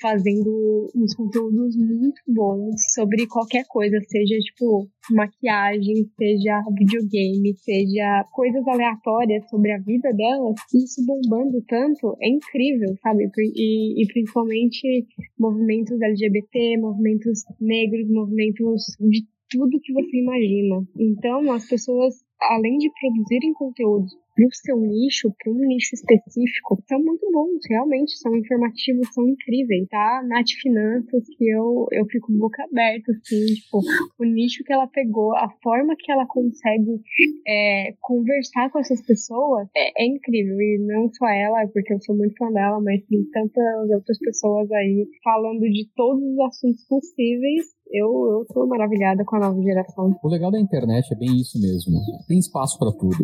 fazendo uns conteúdos muito bons sobre qualquer coisa, seja, tipo, maquiagem, seja videogame, seja coisas aleatórias sobre a vida delas, isso bombando tanto é incrível, sabe? E, e principalmente movimentos LGBT, movimentos negros, movimentos de tudo que você imagina. Então, as pessoas além de produzirem conteúdos para o seu nicho, para um nicho específico, são muito bons, realmente, são informativos, são incríveis, tá? Nath Finanças, que eu, eu fico boca aberta, assim, tipo, o nicho que ela pegou, a forma que ela consegue é, conversar com essas pessoas é, é, incrível, e não só ela, porque eu sou muito fã dela, mas tem tantas outras pessoas aí falando de todos os assuntos possíveis eu, eu tô maravilhada com a nova geração. O legal da internet é bem isso mesmo. Tem espaço para tudo.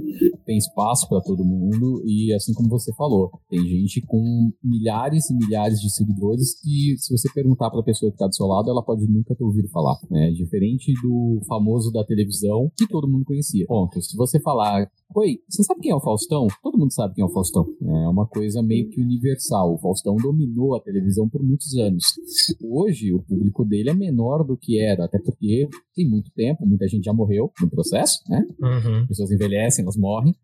Tem espaço para todo mundo e assim como você falou, tem gente com milhares e milhares de seguidores que se você perguntar para pessoa que tá do seu lado, ela pode nunca ter ouvido falar, né? Diferente do famoso da televisão que todo mundo conhecia. Ponto. Se você falar Oi, você sabe quem é o Faustão? Todo mundo sabe quem é o Faustão. É uma coisa meio que universal. O Faustão dominou a televisão por muitos anos. Hoje, o público dele é menor do que era, até porque tem muito tempo, muita gente já morreu no processo, né? Uhum. Pessoas envelhecem, elas morrem.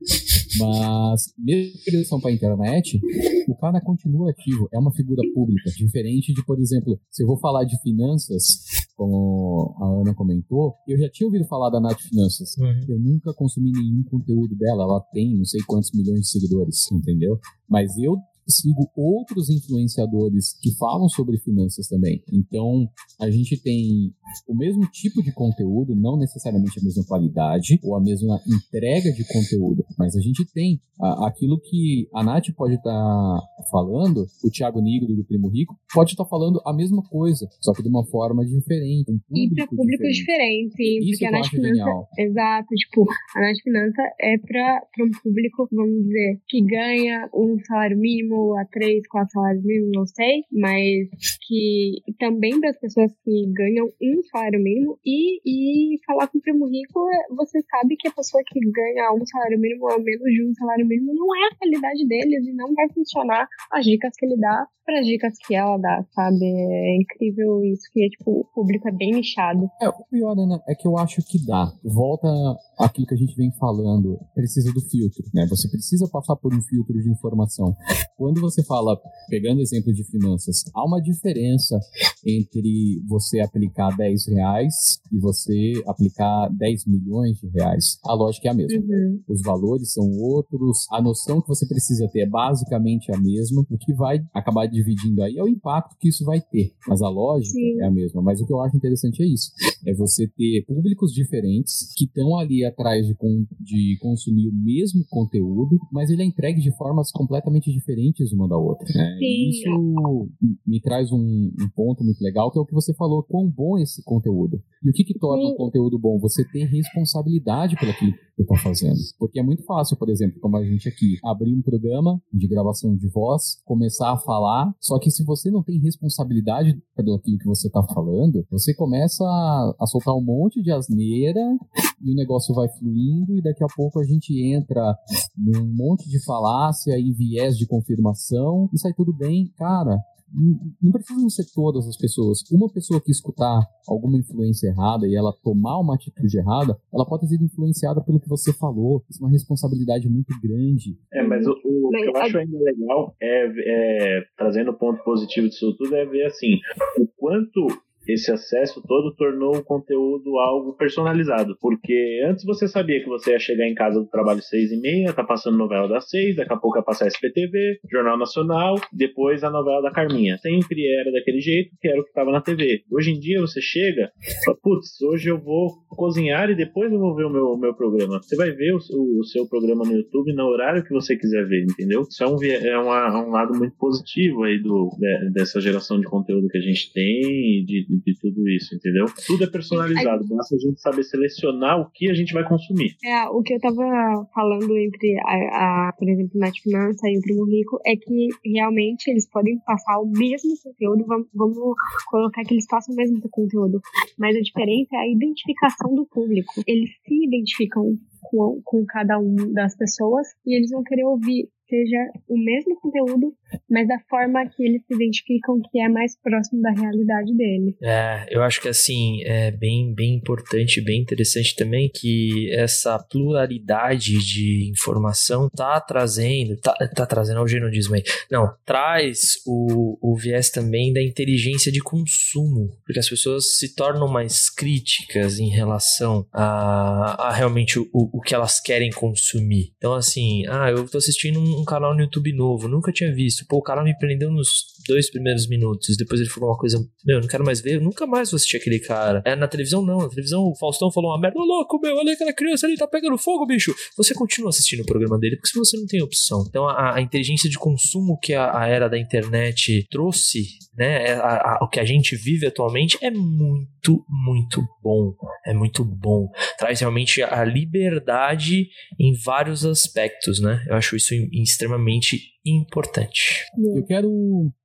Mas, mesmo que eles são para a internet, o cara continua ativo, é uma figura pública, diferente de, por exemplo, se eu vou falar de finanças, como a Ana comentou, eu já tinha ouvido falar da Nath Finanças. Uhum. Eu nunca consumi nenhum conteúdo dela, ela tem não sei quantos milhões de seguidores, entendeu? Mas eu sigo outros influenciadores que falam sobre finanças também. Então, a gente tem o mesmo tipo de conteúdo, não necessariamente a mesma qualidade ou a mesma entrega de conteúdo, mas a gente tem a, aquilo que a Nath pode estar tá falando, o Thiago Nigro do Primo Rico pode estar tá falando a mesma coisa, só que de uma forma diferente. Um e para público diferente. diferente Isso porque a Nath Finança, genial. exato, tipo, a Nath Finança é para um público, vamos dizer, que ganha um salário mínimo a três, quatro salários mínimos, não sei, mas que também para as pessoas que ganham um salário mínimo e, e falar com o primo rico, você sabe que a pessoa que ganha um salário mínimo ou menos de um salário mínimo não é a realidade deles e não vai funcionar as dicas que ele dá para as dicas que ela dá, sabe? É incrível isso, que tipo, o público é bem nichado. É, o pior, Ana, é que eu acho que dá. Volta aquilo que a gente vem falando, precisa do filtro, né? Você precisa passar por um filtro de informação. Quando você fala, pegando exemplo de finanças, há uma diferença entre você aplicar 10 reais e você aplicar 10 milhões de reais. A lógica é a mesma. Uhum. Os valores são outros, a noção que você precisa ter é basicamente a mesma. O que vai acabar dividindo aí é o impacto que isso vai ter. Mas a lógica Sim. é a mesma. Mas o que eu acho interessante é isso: é você ter públicos diferentes que estão ali atrás de, de consumir o mesmo conteúdo, mas ele é entregue de formas completamente diferentes uma da outra. Né? Isso me traz um, um, ponto muito legal, que é o que você falou, quão bom é esse conteúdo. E o que, que torna o um conteúdo bom? Você ter responsabilidade pelo que você está fazendo. Porque é muito fácil, por exemplo, como a gente aqui, abrir um programa de gravação de voz, começar a falar, só que se você não tem responsabilidade pelo aquilo que você está falando, você começa a, a soltar um monte de asneira e o negócio vai fluindo e daqui a pouco a gente entra num monte de falácia e viés de confirmação e sai tudo bem. Cara, não precisam ser todas as pessoas. Uma pessoa que escutar alguma influência errada e ela tomar uma atitude errada, ela pode ter sido influenciada pelo que você falou. Isso é uma responsabilidade muito grande. É, mas o, o que eu acho ainda legal é, é, trazendo o ponto positivo disso tudo, é ver assim, o quanto esse acesso todo tornou o conteúdo algo personalizado. Porque antes você sabia que você ia chegar em casa do trabalho seis e meia, tá passando novela das seis, daqui a pouco ia passar SPTV, Jornal Nacional, depois a novela da Carminha. Sempre era daquele jeito, que era o que estava na TV. Hoje em dia você chega, fala, putz, hoje eu vou cozinhar e depois eu vou ver o meu, meu programa. Você vai ver o, o, o seu programa no YouTube no horário que você quiser ver, entendeu? Isso é um, é uma, um lado muito positivo aí do, dessa geração de conteúdo que a gente tem, de, de tudo isso, entendeu? Tudo é personalizado, basta a gente saber selecionar o que a gente vai consumir. É, o que eu tava falando entre, a, a por exemplo, Nath Finança e o Primo Rico é que realmente eles podem passar o mesmo conteúdo, vamos, vamos colocar que eles passam o mesmo conteúdo, mas a diferença é a identificação do público. Eles se identificam com, com cada um das pessoas e eles vão querer ouvir seja o mesmo conteúdo, mas da forma que eles se identificam que é mais próximo da realidade dele. É, eu acho que assim, é bem, bem importante, bem interessante também que essa pluralidade de informação tá trazendo, tá, tá trazendo o genodismo aí. Não, traz o, o viés também da inteligência de consumo, porque as pessoas se tornam mais críticas em relação a, a realmente o, o que elas querem consumir. Então, assim, ah, eu tô assistindo um um canal no YouTube novo, nunca tinha visto. Pô, o cara me prendeu nos dois primeiros minutos. Depois ele falou uma coisa, meu, eu não quero mais ver, eu nunca mais vou assistir aquele cara. É na televisão, não. Na televisão, o Faustão falou uma merda, ô louco, meu, olha aquela criança ali, tá pegando fogo, bicho. Você continua assistindo o programa dele, porque se você não tem opção. Então, a, a inteligência de consumo que a, a, era da internet trouxe, né, é, a, o que a gente vive atualmente é muito, muito bom. É muito bom. Traz realmente a liberdade em vários aspectos, né? Eu acho isso extremamente importante. Eu quero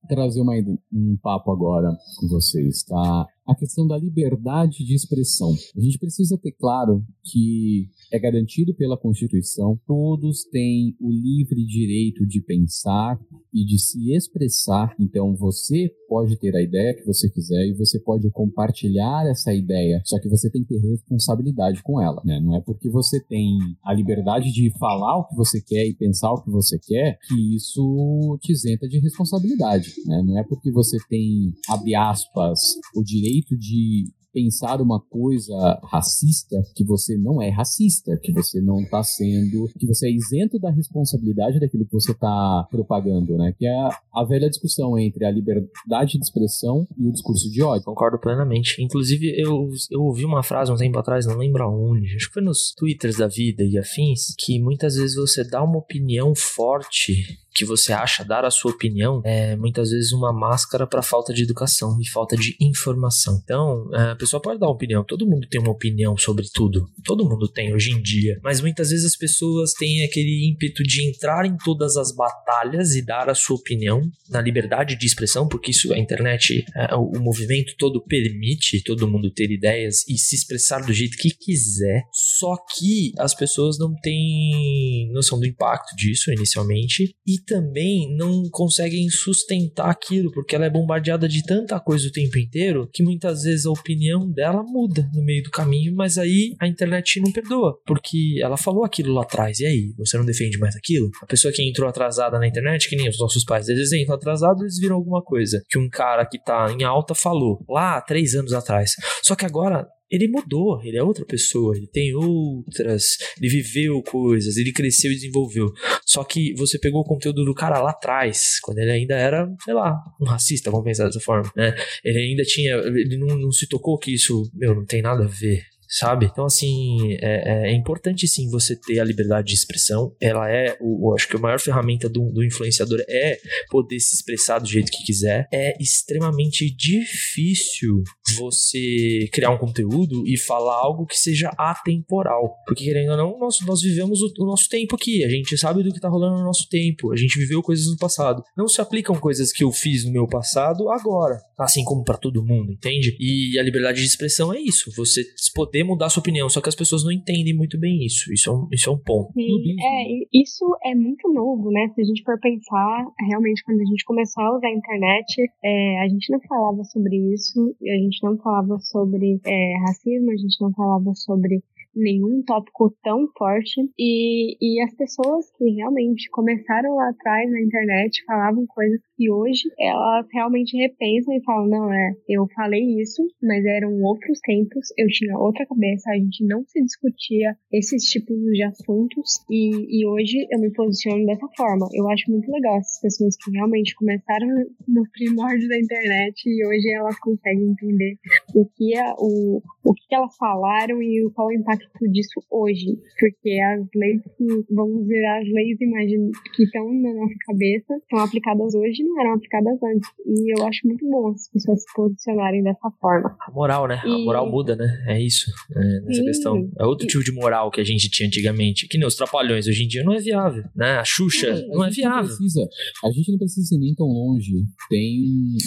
trazer uma, um papo agora com vocês, tá? A questão da liberdade de expressão. A gente precisa ter claro que é garantido pela Constituição, todos têm o livre direito de pensar e de se expressar. Então você pode ter a ideia que você quiser e você pode compartilhar essa ideia, só que você tem que ter responsabilidade com ela, né? Não é porque você tem a liberdade de falar o que você quer e pensar o que você quer que isso te isenta de responsabilidade, né? Não é porque você tem, abre aspas, o direito de pensar uma coisa racista, que você não é racista, que você não está sendo, que você é isento da responsabilidade daquilo que você está propagando, né? Que é a velha discussão entre a liberdade de expressão e o discurso de ódio. Concordo plenamente. Inclusive, eu, eu ouvi uma frase um tempo atrás, não lembro aonde, acho que foi nos twitters da vida e afins, que muitas vezes você dá uma opinião forte que você acha dar a sua opinião é muitas vezes uma máscara para falta de educação e falta de informação. Então, é, a pessoa pode dar uma opinião, todo mundo tem uma opinião sobre tudo, todo mundo tem hoje em dia, mas muitas vezes as pessoas têm aquele ímpeto de entrar em todas as batalhas e dar a sua opinião na liberdade de expressão, porque isso a internet, é, o movimento todo permite todo mundo ter ideias e se expressar do jeito que quiser, só que as pessoas não têm noção do impacto disso inicialmente e também não conseguem sustentar aquilo, porque ela é bombardeada de tanta coisa o tempo inteiro que muitas vezes a opinião dela muda no meio do caminho, mas aí a internet não perdoa, porque ela falou aquilo lá atrás, e aí? Você não defende mais aquilo? A pessoa que entrou atrasada na internet, que nem os nossos pais, eles entram atrasados, eles viram alguma coisa que um cara que tá em alta falou lá três anos atrás. Só que agora ele mudou, ele é outra pessoa, ele tem outras, ele viveu coisas, ele cresceu e desenvolveu. Só que você pegou o conteúdo do cara lá atrás, quando ele ainda era, sei lá, um racista, vamos pensar dessa forma, né? Ele ainda tinha, ele não, não se tocou que isso, meu, não tem nada a ver sabe? Então, assim, é, é, importante sim você ter a liberdade de expressão. Ela é, o, acho que a maior ferramenta do, do, influenciador é poder se expressar do jeito que quiser. É extremamente difícil você criar um conteúdo e falar algo que seja atemporal. Porque, querendo ou não, nós, nós vivemos o, o nosso tempo aqui. A gente sabe do que tá rolando no nosso tempo. A gente viveu coisas no passado. Não se aplicam coisas que eu fiz no meu passado agora. Assim como para todo mundo, entende? E a liberdade de expressão é isso. Você poder mudar sua opinião, só que as pessoas não entendem muito bem isso. Isso é um, isso é um ponto. Sim, é, isso é muito novo, né? Se a gente for pensar, realmente, quando a gente começou a usar a internet, é, a gente não falava sobre isso, a gente não falava sobre é, racismo, a gente não falava sobre nenhum tópico tão forte e, e as pessoas que realmente começaram lá atrás na internet falavam coisas que hoje elas realmente repensam e falam, não, é, eu falei isso, mas eram outros tempos, eu tinha outra cabeça, a gente não se discutia esses tipos de assuntos e, e hoje eu me posiciono dessa forma. Eu acho muito legal essas pessoas que realmente começaram no primórdio da internet e hoje elas conseguem entender o que, é, o, o que elas falaram e qual o impacto disso hoje, porque as leis que, vamos dizer, as leis imagine, que estão na nossa cabeça são aplicadas hoje e não eram aplicadas antes. E eu acho muito bom as pessoas se posicionarem dessa forma. A moral, né? E... A moral muda, né? É isso. É, nessa Sim. questão. É outro e... tipo de moral que a gente tinha antigamente. Que nem os trapalhões. Hoje em dia não é viável, né? A Xuxa Sim, não a é viável. Não precisa, a gente não precisa ir nem tão longe. Tem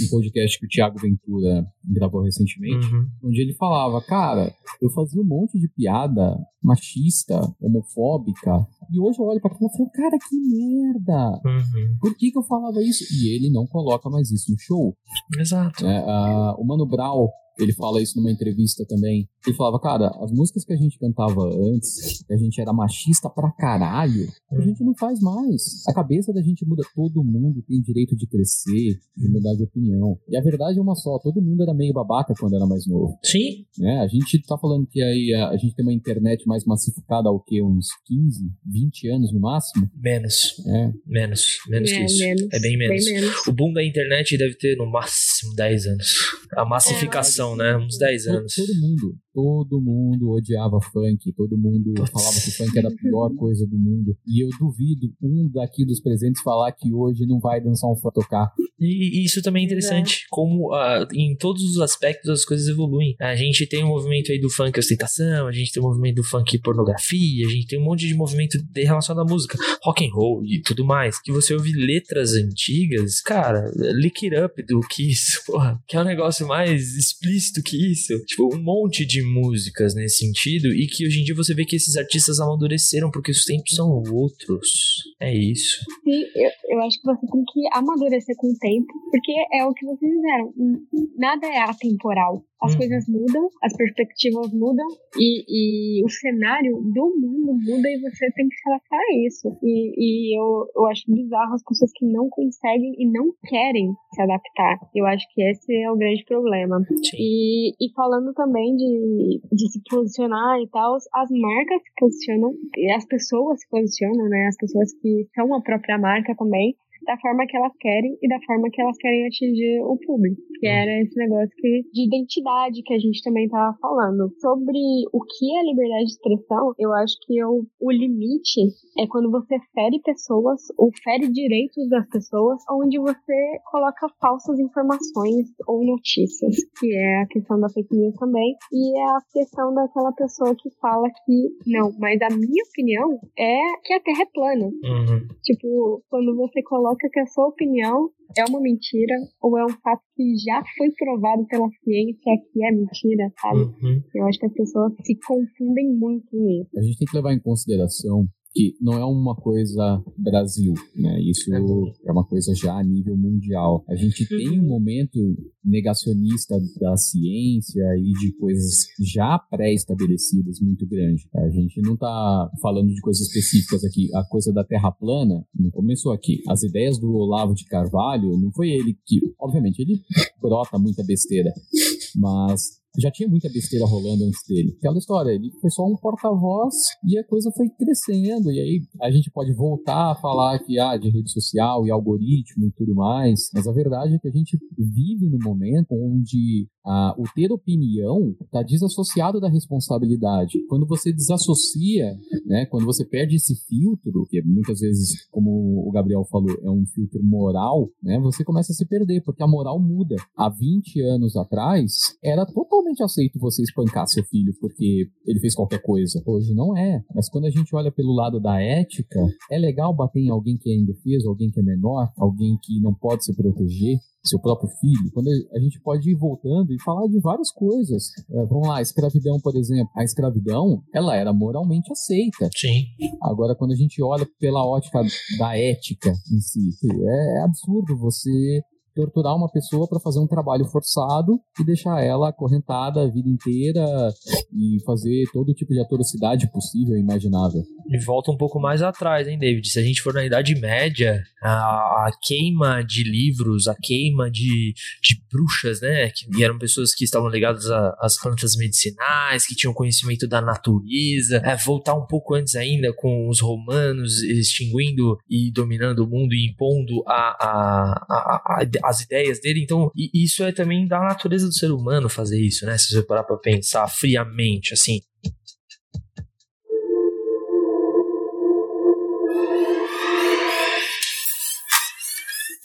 um podcast que o Thiago Ventura gravou recentemente, uhum. onde ele falava, cara, eu fazia um monte de piada piada machista, homofóbica. E hoje eu olho pra aquilo e falo, cara, que merda! Uhum. Por que, que eu falava isso? E ele não coloca mais isso no show. Exato. É, uh, o Mano Brown ele fala isso numa entrevista também. Ele falava, cara, as músicas que a gente cantava antes, que a gente era machista pra caralho, a gente não faz mais. A cabeça da gente muda, todo mundo tem direito de crescer, de mudar de opinião. E a verdade é uma só, todo mundo era meio babaca quando era mais novo. Sim. Né? A gente tá falando que aí a, a gente tem uma internet mais massificada há o quê? Uns 15, 20 anos no máximo? Menos. É. Menos. Menos é, que isso. Menos, é bem menos. bem menos. O boom da internet deve ter no máximo 10 anos. A massificação. É né? Uns 10 anos. Todo, todo mundo, todo mundo odiava funk, todo mundo falava que funk era a pior coisa do mundo. E eu duvido um daqui dos presentes falar que hoje não vai dançar um funk tocar. E, e isso também é interessante, é. como uh, em todos os aspectos as coisas evoluem. A gente tem um movimento aí do funk ostentação, a gente tem um movimento do funk pornografia, a gente tem um monte de movimento de relacionado à música, rock and roll e tudo mais. Que você ouve letras antigas, cara, Lick It Up do Kiss, porra, que é um negócio mais explícito que isso. Tipo, um monte de músicas nesse sentido e que hoje em dia você vê que esses artistas amadureceram porque os tempos são outros. É isso. Sim, eu, eu acho que você tem que amadurecer com o tempo, porque é o que vocês fizeram. Nada é atemporal. as uhum. coisas mudam, as perspectivas mudam e, e, o cenário do mundo muda e você tem que se adaptar a isso. E, e eu, eu acho bizarro as pessoas que não conseguem e não querem se adaptar. Eu acho que esse é o grande problema. E, falando também de, de se posicionar e tal, as marcas se posicionam, e as pessoas se posicionam, né? As pessoas que são a própria marca também da forma que elas querem e da forma que elas querem atingir o público. Que era esse negócio que, de identidade que a gente também estava falando. Sobre o que é liberdade de expressão, eu acho que eu, o limite é quando você fere pessoas ou fere direitos das pessoas, onde você coloca falsas informações ou notícias, que é a questão da fake news também, e é a questão daquela pessoa que fala que não, mas a minha opinião é que a Terra é plana. Uhum. Tipo, quando você coloca coloca que a sua opinião é uma mentira ou é um fato que já foi provado pela ciência que é mentira, sabe? Uhum. Eu acho que as pessoas se confundem muito nisso. A gente tem que levar em consideração que não é uma coisa Brasil, né? Isso é uma coisa já a nível mundial. A gente tem um momento negacionista da ciência e de coisas já pré-estabelecidas muito grande. A gente não está falando de coisas específicas aqui. A coisa da Terra plana não começou aqui. As ideias do Olavo de Carvalho não foi ele que, obviamente, ele brota muita besteira, mas já tinha muita besteira rolando antes dele. Aquela história, ele foi só um porta-voz e a coisa foi crescendo. E aí a gente pode voltar a falar que ah, de rede social e algoritmo e tudo mais, mas a verdade é que a gente vive num momento onde ah, o ter opinião está desassociado da responsabilidade. Quando você desassocia, né, quando você perde esse filtro, que muitas vezes, como o Gabriel falou, é um filtro moral, né, você começa a se perder, porque a moral muda. Há 20 anos atrás, era totalmente aceito você espancar seu filho porque ele fez qualquer coisa. Hoje não é. Mas quando a gente olha pelo lado da ética, é legal bater em alguém que é indefeso, alguém que é menor, alguém que não pode se proteger seu próprio filho, quando a gente pode ir voltando e falar de várias coisas. É, vamos lá, a escravidão, por exemplo. A escravidão, ela era moralmente aceita. Sim. Agora, quando a gente olha pela ótica da ética em si, é, é absurdo você torturar uma pessoa para fazer um trabalho forçado e deixar ela acorrentada a vida inteira e fazer todo tipo de atrocidade possível e imaginável. E volta um pouco mais atrás, hein, David? Se a gente for na Idade Média, a, a queima de livros, a queima de, de bruxas, né? Que eram pessoas que estavam ligadas às plantas medicinais, que tinham conhecimento da natureza. É, voltar um pouco antes ainda com os romanos extinguindo e dominando o mundo e impondo a, a, a, a as ideias dele. Então, isso é também da natureza do ser humano fazer isso, né? Se você parar pra pensar friamente, assim.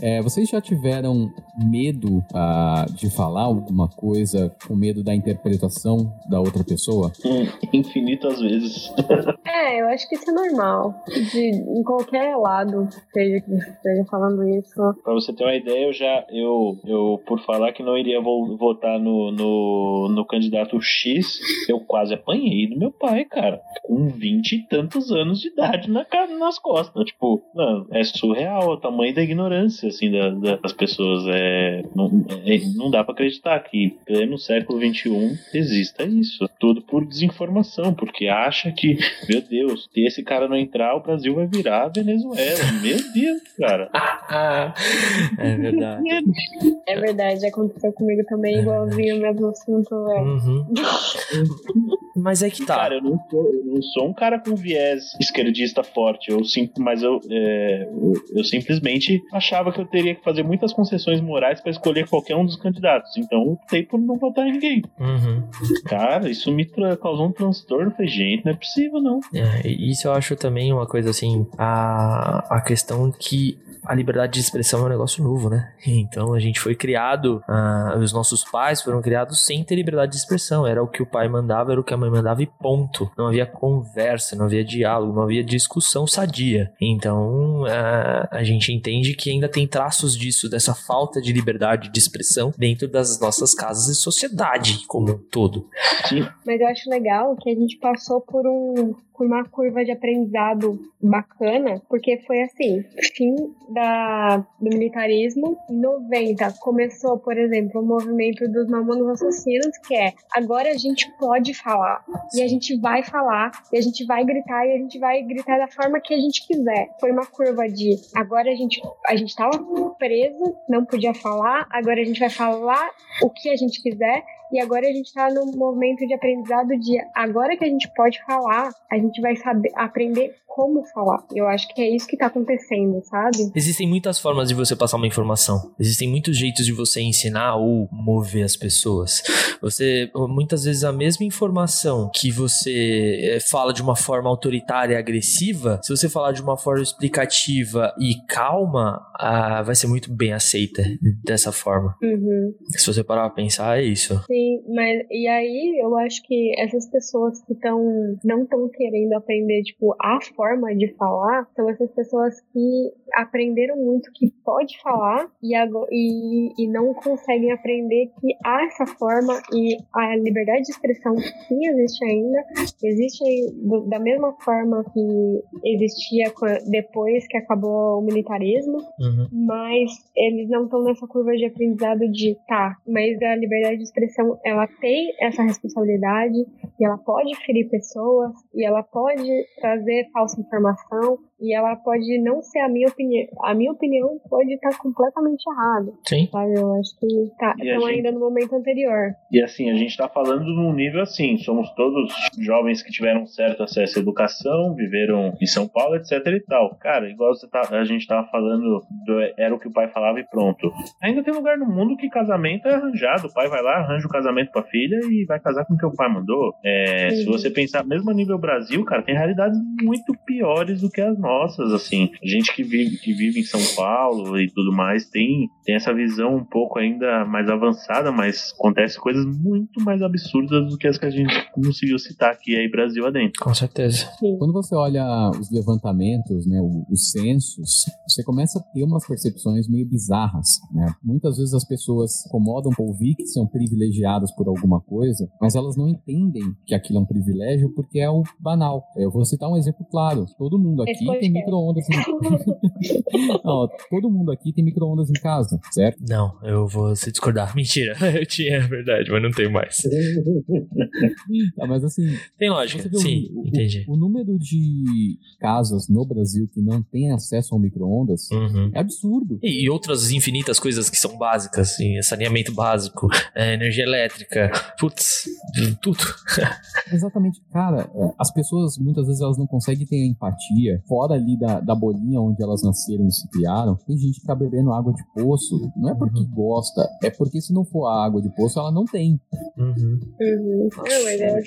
É, vocês já tiveram medo uh, de falar alguma coisa com medo da interpretação da outra pessoa? Hum, infinitas vezes. é, eu acho que isso é normal. De, em qualquer lado, seja que esteja falando isso. Pra você ter uma ideia, eu já, eu, eu por falar que não iria votar no, no, no candidato X, eu quase apanhei do meu pai, cara. Com vinte e tantos anos de idade na, nas costas. Tipo, mano, é surreal o tamanho da ignorância assim, da, das pessoas. É, não, é, não dá para acreditar que no século XXI exista isso. Tudo por desinformação, porque acha que, meu Deus, se esse cara não entrar, o Brasil vai virar a Venezuela. Meu Deus, cara. é verdade. É verdade, aconteceu comigo também, igualzinho o mesmo assunto, velho. Uhum. Mas é que tá. Cara, eu não, sou, eu não sou um cara com viés esquerdista forte, eu sim, mas eu, é, eu, eu simplesmente achava que eu teria que fazer muitas concessões morais para escolher qualquer um dos candidatos. Então eu optei por não votar em ninguém. Uhum. Cara, isso me causou um transtorno. Falei, gente, não é possível, não. É, isso eu acho também uma coisa assim. A, a questão que a liberdade de expressão é um negócio novo, né? Então a gente foi criado, uh, os nossos pais foram criados sem ter liberdade de expressão. Era o que o pai mandava, era o que a mãe mandava e ponto. Não havia conversa, não havia diálogo, não havia discussão sadia. Então uh, a gente entende que ainda tem traços disso, dessa falta de liberdade de expressão dentro das nossas casas e sociedade como um todo. Sim. Mas eu acho legal que a gente passou por um por uma curva de aprendizado bacana, porque foi assim, fim da, do militarismo. Em 90 começou, por exemplo, o movimento dos mamonos assassinos, que é agora a gente pode falar. E a gente vai falar, e a gente vai gritar, e a gente vai gritar da forma que a gente quiser. Foi uma curva de agora a gente, a gente tava preso, não podia falar, agora a gente vai falar o que a gente quiser e agora a gente está num momento de aprendizado de agora que a gente pode falar, a gente vai saber aprender como falar. Eu acho que é isso que está acontecendo, sabe? Existem muitas formas de você passar uma informação. Existem muitos jeitos de você ensinar ou mover as pessoas. Você muitas vezes a mesma informação que você eh, fala de uma forma autoritária e agressiva, se você falar de uma forma explicativa e calma, ah, vai ser muito bem aceita dessa forma. Uhum. Se você parar pra pensar, é isso. Sim, Sim, mas e aí eu acho que essas pessoas que estão não estão querendo aprender tipo a forma de falar são essas pessoas que aprenderam muito que pode falar e, e, e não conseguem aprender que há essa forma e a liberdade de expressão sim existe ainda existe da mesma forma que existia depois que acabou o militarismo uhum. mas eles não estão nessa curva de aprendizado de tá mas a liberdade de expressão ela tem essa responsabilidade e ela pode ferir pessoas e ela pode trazer falsa informação e ela pode não ser a minha opinião. A minha opinião pode estar completamente errada. Sim. Sabe? Eu acho que tá, estão gente... ainda no momento anterior. E assim, a gente está falando num nível assim, somos todos jovens que tiveram certo acesso à educação, viveram em São Paulo, etc e tal. Cara, igual você tá, a gente estava falando, do, era o que o pai falava e pronto. Ainda tem lugar no mundo que casamento é arranjado. O pai vai lá, arranja o casamento pra filha e vai casar com o que o pai mandou. É, se você pensar, mesmo a nível Brasil, cara, tem realidades muito piores do que as nossas assim. A gente que vive, que vive em São Paulo e tudo mais tem, tem essa visão um pouco ainda mais avançada, mas acontece coisas muito mais absurdas do que as que a gente conseguiu citar aqui aí Brasil adentro. Com certeza. Quando você olha os levantamentos, né, os censos, você começa a ter umas percepções meio bizarras, né? Muitas vezes as pessoas incomodam por ouvir que são privilegiadas por alguma coisa, mas elas não entendem que aquilo é um privilégio porque é o banal. Eu vou citar um exemplo claro. Todo mundo aqui tem micro-ondas em... Não, todo mundo aqui tem micro-ondas em casa, certo? Não, eu vou se discordar. Mentira, eu tinha, é verdade, mas não tenho mais. tá, mas assim... Tem lógica, sim, o, entendi. O, o, número de casas no Brasil que não tem acesso ao micro-ondas uhum. é absurdo. E, e, outras infinitas coisas que são básicas, assim, saneamento básico, é, energia elétrica, putz, tudo. Exatamente. Cara, é, as pessoas, muitas vezes, elas não conseguem ter empatia fora ali da, da bolinha onde elas nasceram e se criaram, tem gente que tá bebendo água de poço. Não é porque uhum. gosta, é porque se não for a água de poço, ela não tem. Uhum. Uhum. Não, mas é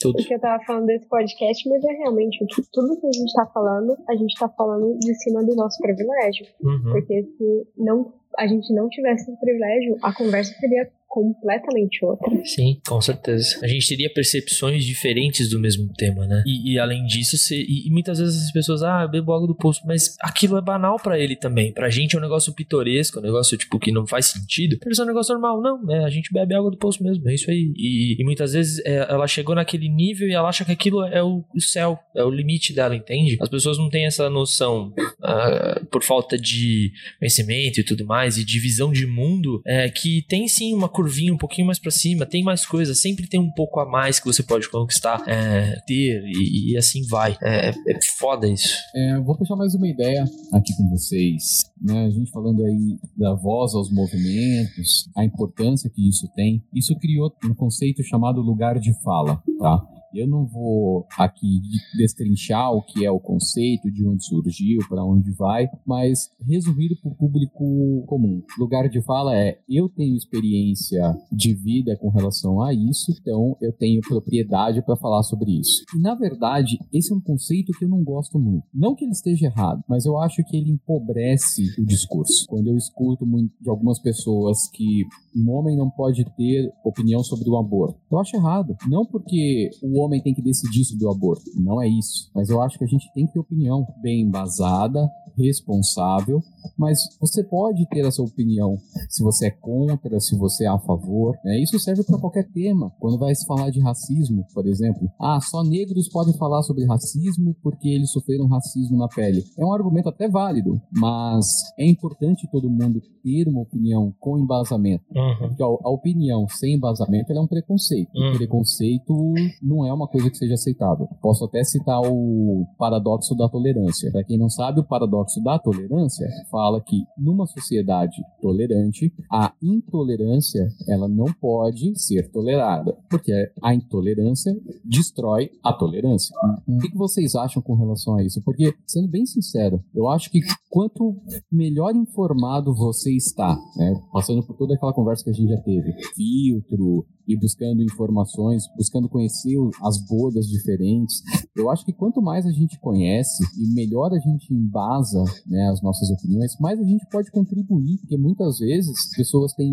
tudo. porque eu tava falando desse podcast, mas é realmente o que, tudo que a gente tá falando, a gente tá falando de cima do nosso privilégio. Uhum. Porque se não a gente não tivesse esse privilégio, a conversa seria completamente outra. Sim, com certeza. A gente teria percepções diferentes do mesmo tema, né? E, e além disso, se, e, e, muitas vezes as pessoas, ah, eu bebo água do poço, mas aquilo é banal para ele também. Pra gente é um negócio pitoresco, um negócio tipo que não faz sentido. Pra isso é um negócio normal. Não, é, a gente bebe água do poço mesmo, é isso aí. E, e muitas vezes é, ela chegou naquele nível e ela acha que aquilo é o, o, céu, é o limite dela, entende? As pessoas não têm essa noção uh, por falta de conhecimento e tudo mais, e de visão de mundo, é, que tem sim uma curvinha um pouquinho mais para cima, tem mais coisas, sempre tem um pouco a mais que você pode conquistar, é, ter e, e, assim vai. É, é foda isso. É, vou puxar mais uma ideia aqui com vocês. Né? A gente falando aí da voz aos movimentos, a importância que isso tem. Isso criou um conceito chamado lugar de fala, tá? Eu não vou aqui destrinchar o que é o conceito, de onde surgiu, para onde vai, mas resumido para o público comum. Lugar de fala é: eu tenho experiência de vida com relação a isso, então eu tenho propriedade para falar sobre isso. E na verdade, esse é um conceito que eu não gosto muito. Não que ele esteja errado, mas eu acho que ele empobrece o discurso. Quando eu escuto de algumas pessoas que um homem não pode ter opinião sobre o aborto, eu acho errado. Não porque o homem tem que decidir sobre o aborto. Não é isso. Mas eu acho que a gente tem que ter opinião bem embasada responsável, mas você pode ter essa opinião se você é contra, se você é a favor. Né? Isso serve para qualquer tema. Quando vai se falar de racismo, por exemplo, ah, só negros podem falar sobre racismo porque eles sofreram racismo na pele. É um argumento até válido, mas é importante todo mundo ter uma opinião com embasamento. Uhum. Porque a, a, opinião sem embasamento é um preconceito. Uhum. preconceito não é uma coisa que seja aceitável. Posso até citar o paradoxo da tolerância. Para quem não sabe, o paradoxo da tolerância fala que numa sociedade tolerante, a intolerância ela não pode ser tolerada, porque a intolerância destrói a tolerância. O que vocês acham com relação a isso? Porque, sendo bem sincero, eu acho que quanto melhor informado você está, né, passando por toda aquela conversa que a gente já teve, filtro, e buscando informações, buscando conhecer as bolhas diferentes. Eu acho que quanto mais a gente conhece e melhor a gente embasa né, as nossas opiniões, mais a gente pode contribuir, porque muitas vezes pessoas têm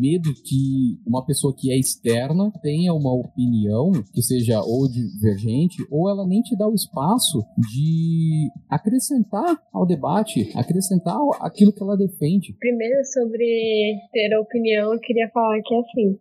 medo que uma pessoa que é externa tenha uma opinião que seja ou divergente, ou ela nem te dá o espaço de acrescentar ao debate, acrescentar aquilo que ela defende. Primeiro, sobre ter opinião, eu queria falar que assim,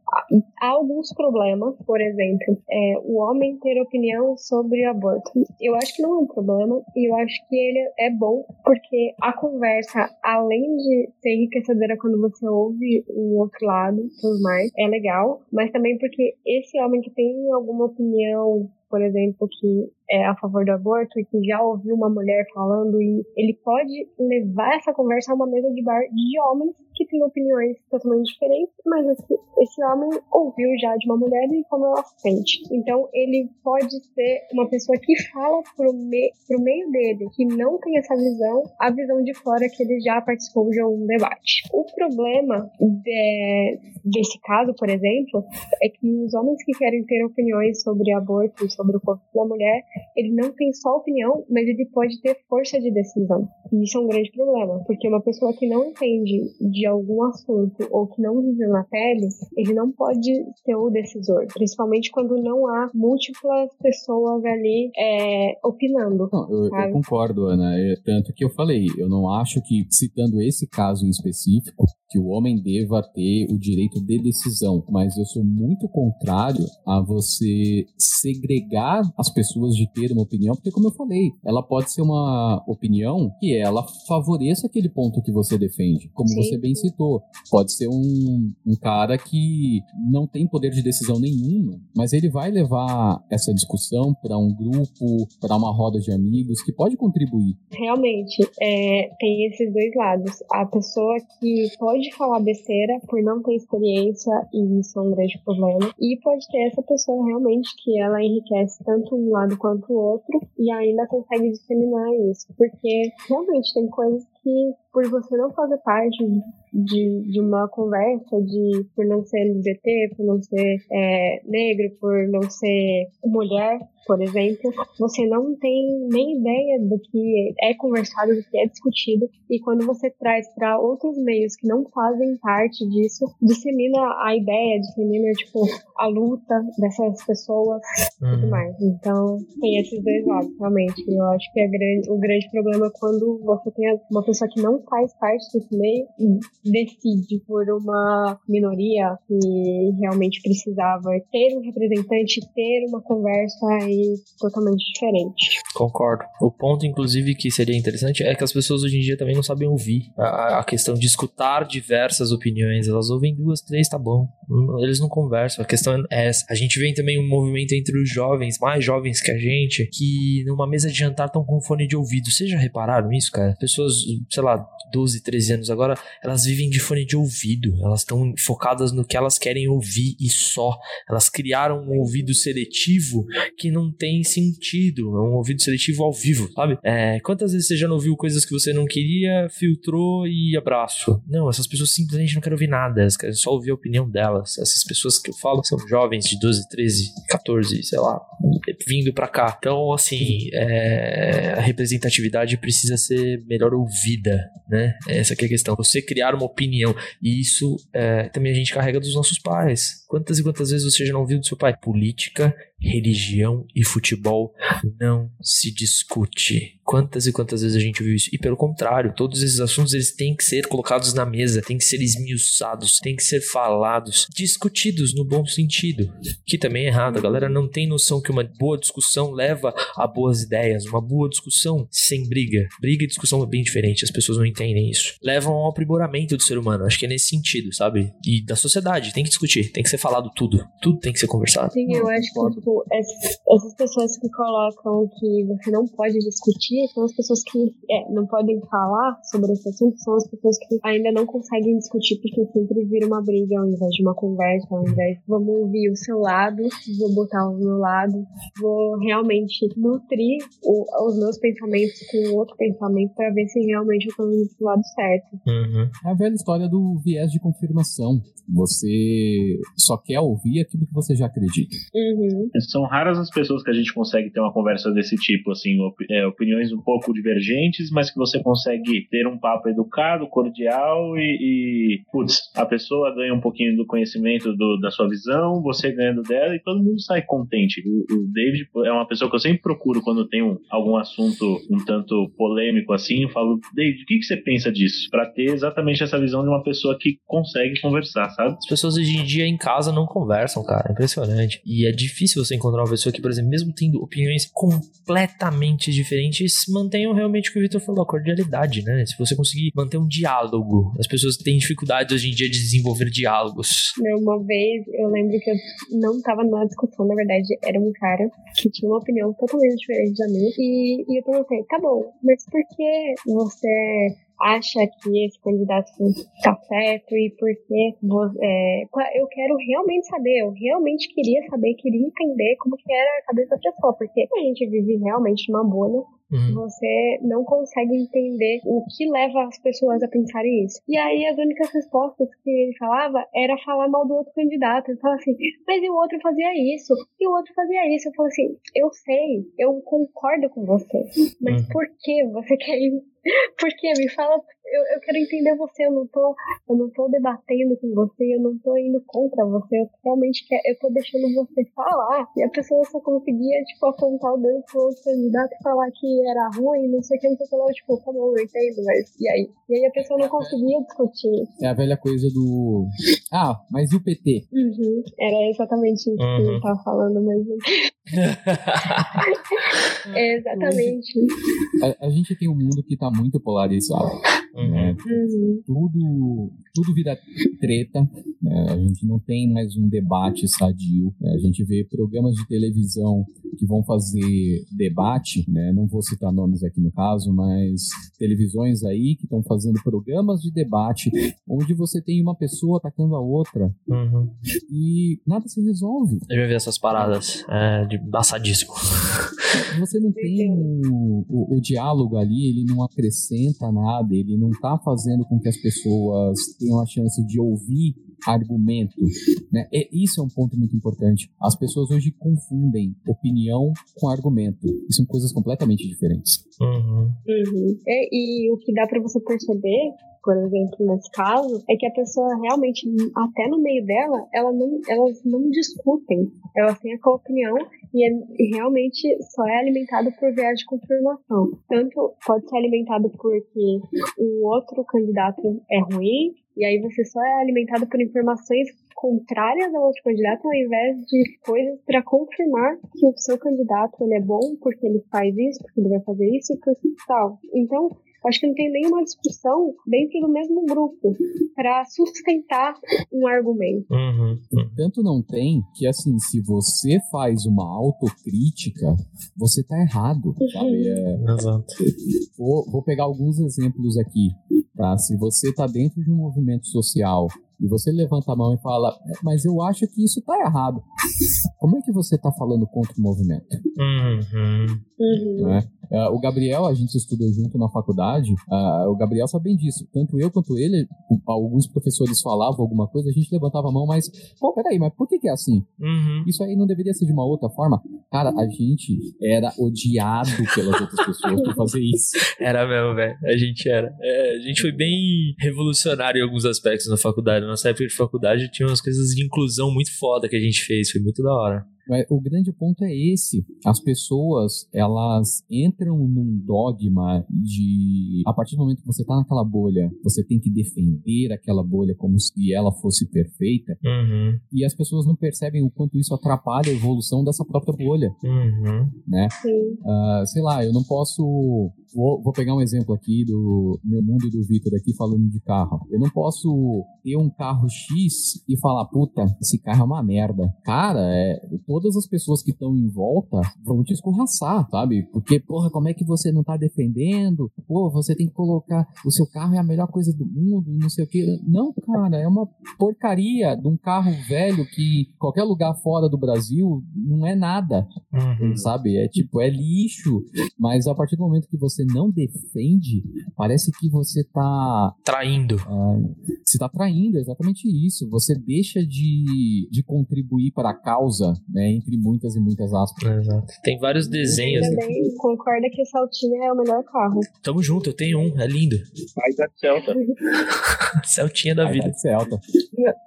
há alguns problemas, por exemplo, é, o homem ter opinião sobre aborto. Eu acho que não é um problema e eu acho que ele é bom porque a conversa, além de ser enriquecedora quando você ouve o outro lado, tudo mais, é legal, mas também porque esse homem que tem alguma opinião por exemplo, que é a favor do aborto e que já ouviu uma mulher falando e ele pode levar essa conversa a uma mesa de bar de homens que têm opiniões totalmente diferentes, mas esse, esse homem ouviu já de uma mulher e como ela se sente. Então ele pode ser uma pessoa que fala pro, me, pro meio dele, que não tem essa visão, a visão de fora que ele já participou de um debate. O problema de, desse caso, por exemplo, é que os homens que querem ter opiniões sobre aborto, sobre o corpo da mulher, ele não tem só opinião, mas ele pode ter força de decisão. E isso é um grande problema, porque uma pessoa que não entende de algum assunto ou que não viveu na pele, ele não pode ser o decisor, principalmente quando não há múltiplas pessoas ali é, opinando. Não, eu, eu, concordo, Ana. É, tanto que eu falei, eu não acho que, citando esse caso em específico, que o homem deva ter o direito de decisão, mas eu sou muito contrário a você segregar as pessoas de ter uma opinião, porque como eu falei, ela pode ser uma opinião que ela favoreça aquele ponto que você defende, como Sim. você bem citou. Pode ser um, um cara que não tem poder de decisão nenhuma, mas ele vai levar essa discussão para um grupo, para uma roda de amigos que pode contribuir. Realmente, é, tem esses dois lados. A pessoa que pode falar besteira por não ter experiência e isso é um grande problema, e pode ter essa pessoa realmente que ela enriquece tanto um lado quanto o outro e ainda consegue disseminar isso, porque realmente tem coisas que por você não fazer parte de, de uma conversa de por não ser LGBT, por não ser é, negro, por não ser mulher, por exemplo, você não tem nem ideia do que é conversado, do que é discutido, e quando você traz para outros meios que não fazem parte disso, dissemina a ideia, dissemina tipo a luta dessas pessoas e tudo uhum. mais. Então tem esses dois lados, realmente. Eu acho que é grande, o grande problema é quando você tem uma pessoa que não faz parte desse meio e decide por uma minoria que realmente precisava ter um representante, ter uma conversa totalmente diferente. Concordo. O ponto, inclusive, que seria interessante é que as pessoas hoje em dia também não sabem ouvir. A, a questão de escutar diversas opiniões, elas ouvem duas, três, tá bom. Eles não conversam. A questão é essa. A gente vê também um movimento entre os jovens, mais jovens que a gente, que numa mesa de jantar estão com fone de ouvido. Vocês já repararam isso, cara? Pessoas, sei lá, 12, 13 anos agora, elas vivem de fone de ouvido. Elas estão focadas no que elas querem ouvir e só. Elas criaram um ouvido seletivo que não tem sentido. É um ouvido seletivo ao vivo, sabe? É, quantas vezes você já não ouviu coisas que você não queria, filtrou e abraço? Não, essas pessoas simplesmente não querem ouvir nada. Elas querem só ouvir a opinião delas. Essas pessoas que eu falo são jovens de 12, 13, 14, sei lá, vindo pra cá. Então, assim, é, a representatividade precisa ser melhor ouvida, né? Essa é a questão. Você criar uma opinião. E isso é, também a gente carrega dos nossos pais Quantas e quantas vezes você já não ouviu do seu pai? Política, religião e futebol não se discute. Quantas e quantas vezes a gente viu isso? E pelo contrário, todos esses assuntos eles têm que ser colocados na mesa, têm que ser esmiuçados, têm que ser falados, discutidos no bom sentido. Que também é errado. A galera não tem noção que uma boa discussão leva a boas ideias. Uma boa discussão sem briga. Briga e discussão é bem diferente. As pessoas não entendem isso. Levam ao aprimoramento do ser humano. Acho que é nesse sentido, sabe? E da sociedade. Tem que discutir, tem que ser falado tudo. Tudo tem que ser conversado. Sim, eu acho que tipo, essas pessoas que colocam que você não pode discutir são as pessoas que é, não podem falar sobre esse assunto, são as pessoas que ainda não conseguem discutir porque sempre vira uma briga ao invés de uma conversa, ao invés de vamos ouvir o seu lado, vou botar o meu lado, vou realmente nutrir o, os meus pensamentos com outro pensamento para ver se realmente eu estou indo pro lado certo. Uhum. É a velha história do viés de confirmação. Você só quer ouvir aquilo que você já acredita. Uhum. São raras as pessoas que a gente consegue ter uma conversa desse tipo, assim, op é, opiniões um pouco divergentes, mas que você consegue ter um papo educado, cordial e, e putz, a pessoa ganha um pouquinho do conhecimento do, da sua visão, você ganhando dela e todo mundo sai contente. O, o David é uma pessoa que eu sempre procuro quando tem um, algum assunto um tanto polêmico assim, eu falo, David, o que, que você pensa disso? Para ter exatamente essa visão de uma pessoa que consegue conversar, sabe? As pessoas hoje em dia em casa não conversam, cara, impressionante. E é difícil você encontrar uma pessoa que, por exemplo, mesmo tendo opiniões completamente diferentes, mantenham realmente o que o Victor falou, a cordialidade, né? Se você conseguir manter um diálogo, as pessoas têm dificuldade hoje em dia de desenvolver diálogos. Uma vez eu lembro que eu não tava numa discussão, na verdade, era um cara que tinha uma opinião totalmente diferente da minha. E, e eu perguntei, tá bom, mas por que você acha que esse candidato está certo e porque é, eu quero realmente saber, eu realmente queria saber, queria entender como que era a cabeça da pessoa, porque a gente vive realmente numa bolha Uhum. Você não consegue entender o que leva as pessoas a pensarem isso. E aí as únicas respostas que ele falava era falar mal do outro candidato. Ele falava assim, mas e o outro fazia isso, e o outro fazia isso. Eu falo assim, eu sei, eu concordo com você, mas uhum. por que você quer ir porque me fala, eu, eu quero entender você, eu não tô, eu não tô debatendo com você, eu não tô indo contra você, eu realmente quero, eu tô deixando você falar. E a pessoa só conseguia, tipo, apontar o dedo pro outro candidato e falar que era ruim, não sei o que, não sei o que lá, tipo, tá bom, eu entendo, mas e aí? E aí a pessoa não conseguia discutir. É a velha coisa do. Ah, mas e o PT? Uhum. Era exatamente isso uhum. que ele tava falando, mas. é exatamente. A, a, gente tem um mundo que tá muito polarizado. Uhum. Né? Uhum. Tudo, tudo vira treta. Né? A gente não tem mais um debate sadio. Né? A gente vê programas de televisão que vão fazer debate, né? não vou citar nomes aqui no caso, mas televisões aí que estão fazendo programas de debate onde você tem uma pessoa atacando a outra uhum. e nada se resolve. Eu já vi essas paradas é, de passadisco. Você não tem o, o, o, diálogo ali, ele não acrescenta nada, ele não está fazendo com que as pessoas tenham a chance de ouvir argumento. Né? E isso é um ponto muito importante. As pessoas hoje confundem opinião com argumento. E são coisas completamente diferentes. Uhum. Uhum. E, e o que dá para você perceber por exemplo, nesse caso, é que a pessoa realmente, até no meio dela, ela não, elas não discutem. Elas têm a opinião e, é, e realmente só é alimentado por viés de confirmação. Tanto pode ser alimentado porque o outro candidato é ruim, e aí você só é alimentado por informações contrárias ao outro candidato, ao invés de coisas para confirmar que o seu candidato ele é bom porque ele faz isso, porque ele vai fazer isso e tal. Então, acho que não tem nenhuma discussão dentro do mesmo grupo para sustentar um argumento. Uhum, uhum. Tanto não tem que, assim, se você faz uma autocrítica, você tá errado, sabe? É, Exato. Vou, vou pegar alguns exemplos aqui. Tá? Se você está dentro de um movimento social e você levanta a mão e fala, é, mas eu acho que isso está errado. Como é que você está falando contra o movimento? Uhum. Uhum. Né? Uh, o Gabriel, a gente estudou junto na faculdade, uh, o Gabriel sabe bem disso. Tanto eu quanto ele, alguns professores falavam alguma coisa, a gente levantava a mão, mas, pô, peraí, mas por que, que é assim? Uhum. Isso aí não deveria ser de uma outra forma? Cara, a gente era odiado pelas outras pessoas por fazer isso. Era mesmo, velho. A gente era. É, a gente foi bem revolucionário em alguns aspectos na faculdade. Nossa época de faculdade tinha umas coisas de inclusão muito foda que a gente fez. Foi muito da hora. Mas o grande ponto é esse. As pessoas, elas entram num dogma de... A partir do momento que você tá naquela bolha, você tem que defender aquela bolha como se ela fosse perfeita. Uhum. E as pessoas não percebem o quanto isso atrapalha a evolução dessa própria bolha, Uhum. né? Ah, sei lá, eu não posso. Vou, vou pegar um exemplo aqui do meu mundo e do Vitor aqui falando de carro. Eu não posso ter um carro X e falar, puta, esse carro é uma merda. Cara, é, todas as pessoas que estão em volta vão te escorraçar, sabe? Porque, porra, como é que você não tá defendendo? Pô, você tem que colocar. O seu carro é a melhor coisa do mundo e não sei o quê. Não, cara, é uma porcaria de um carro velho que qualquer lugar fora do Brasil não é nada Uhum. sabe? É tipo, é lixo. Mas a partir do momento que você não defende, parece que você tá. Traindo. ah, você tá traindo, é exatamente isso. Você deixa de, de contribuir para a causa, né? Entre muitas e muitas aspas. Exato. Tem vários desenhos. Também concorda que o Saltinha é o melhor carro. Tamo junto, eu tenho um, é lindo. Mas da Celta. Celtinha da vida. Celta.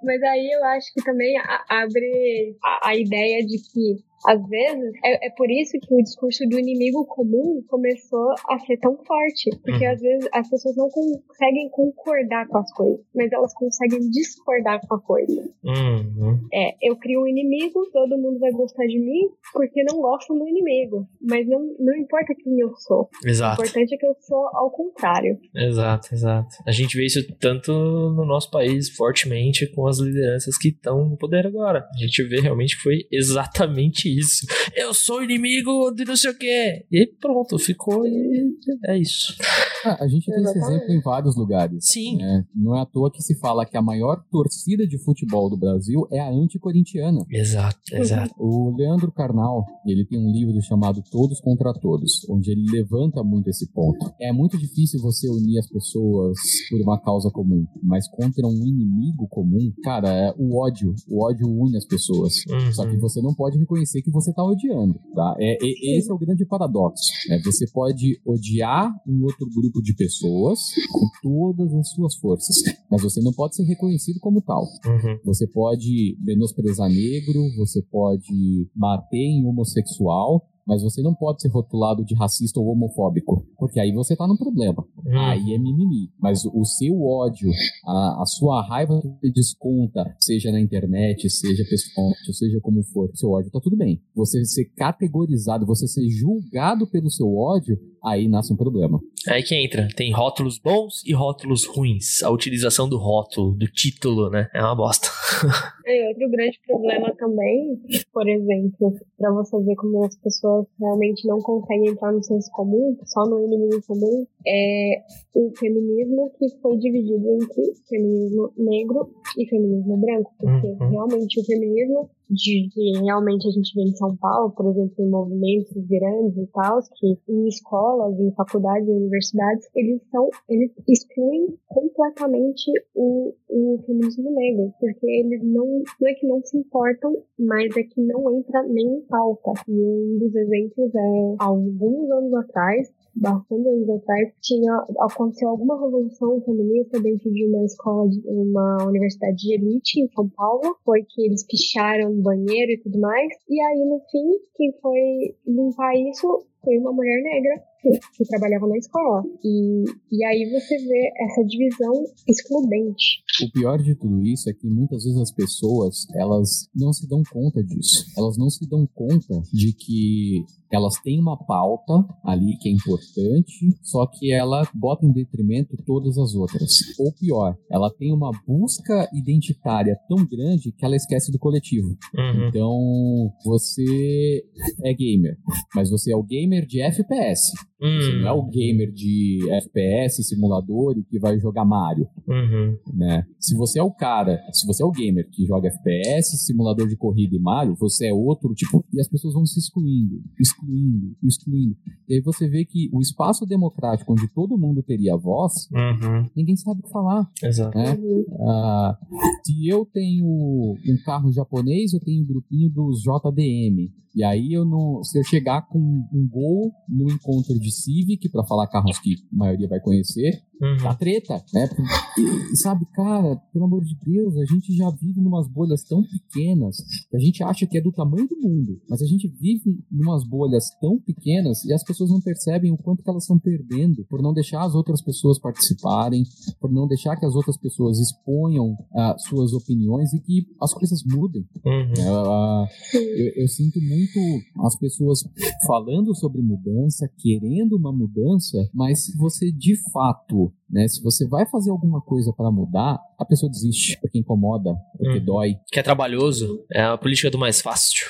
Mas aí eu acho que também a- abre a, a ideia de que, às vezes, é, é por isso que o discurso do inimigo comum começou a ser tão forte. Porque Uhum. às vezes as pessoas não conseguem concordar com as coisas, mas elas conseguem discordar com a coisa. Uhum. É, eu crio um inimigo, todo mundo vai gostar de mim porque não gostam do inimigo. Mas não, não importa quem eu sou. O Exato, importante é que eu sou ao contrário. exato, exato. A gente vê isso tanto no nosso país fortemente com as lideranças que estão no poder agora. A gente vê realmente que foi exatamente isso. Eu sou inimigo de não sei o quê. E pronto, ficou e é isso. Ah, a gente tem esse Exatamente. exemplo em vários lugares. Sim. né? Não é à toa que se fala que a maior torcida de futebol do Brasil é a anticorintiana. Exato, exato. O Leandro Carnal, ele tem um livro chamado Todos contra Todos, onde ele levanta muito esse ponto. É muito difícil você unir as pessoas por uma causa comum, mas contra um inimigo comum, cara, é o ódio. O ódio une as pessoas. Uhum. Só que você não pode reconhecer que você tá odiando, tá? É, é- esse é o grande paradoxo. Né? Você pode odiar um outro grupo de pessoas com todas as suas forças, mas você não pode ser reconhecido como tal. Uhum. Você pode menosprezar negro, você pode bater em homossexual, mas você não pode ser rotulado de racista ou homofóbico, porque aí você tá num problema. Uhum. Aí é mimimi. Mas o seu ódio, a, a sua raiva que você desconta, seja na internet, seja pessoalmente, seja como for, seu ódio tá tudo bem. Você ser categorizado, você ser julgado pelo seu ódio, aí nasce um problema. Aí que entra. Tem rótulos bons e rótulos ruins. A utilização do rótulo, do título, né? É uma bosta. E outro grande problema também, por exemplo, para você ver como as pessoas realmente não conseguem entrar no senso comum, só no inimigo comum, é o feminismo que foi dividido entre feminismo negro e feminismo branco, porque Uhum. realmente o feminismo de, que realmente a gente vê em São Paulo, por exemplo, em movimentos grandes e tal, que em escolas, em faculdades, em universidades, eles são, eles excluem completamente o, o feminismo negro, porque eles não, não é que não se importam, mas é que não entra nem em pauta. E um dos exemplos é, alguns anos atrás, bastante anos atrás, tinha, aconteceu alguma revolução feminista dentro de uma escola, de uma universidade de elite em São Paulo, foi que eles picharam o banheiro e tudo mais, e aí no fim, quem foi limpar isso foi uma mulher negra que, que trabalhava na escola. E, e aí você vê essa divisão excludente. O pior de tudo isso é que muitas vezes as pessoas, elas não se dão conta disso. Elas não se dão conta de que elas têm uma pauta ali que é importante, só que ela bota em detrimento todas as outras. Ou pior, ela tem uma busca identitária tão grande que ela esquece do coletivo. Uhum. Então, você é gamer, mas você é o gamer de FPS. Hum. Você não é o gamer de FPS, simulador e que vai jogar Mario. Uhum. Né? Se você é o cara, se você é o gamer que joga FPS, simulador de corrida e Mario, você é outro tipo. E as pessoas vão se excluindo, excluindo, excluindo. E aí você vê que o espaço democrático onde todo mundo teria voz, uhum. ninguém sabe o que falar. Exato. Né? Uh, se eu tenho um carro japonês, eu tenho um grupinho dos JDM. E aí eu não, se eu chegar com um gol no encontro de Civic para falar carros que a maioria vai conhecer, uhum. tá treta, né? E, sabe, cara, pelo amor de Deus, a gente já vive numas bolhas tão pequenas que a gente acha que é do tamanho do mundo, mas a gente vive numas bolhas tão pequenas e as pessoas não percebem o quanto que elas estão perdendo por não deixar as outras pessoas participarem, por não deixar que as outras pessoas exponham uh, suas opiniões e que as coisas mudem. Uhum. Uh, eu, eu sinto muito as pessoas falando sobre mudança, querendo uma mudança, mas se você de fato né? Se você vai fazer alguma coisa para mudar, a pessoa desiste, porque incomoda, porque hum. dói. Que é trabalhoso, é a política do mais fácil.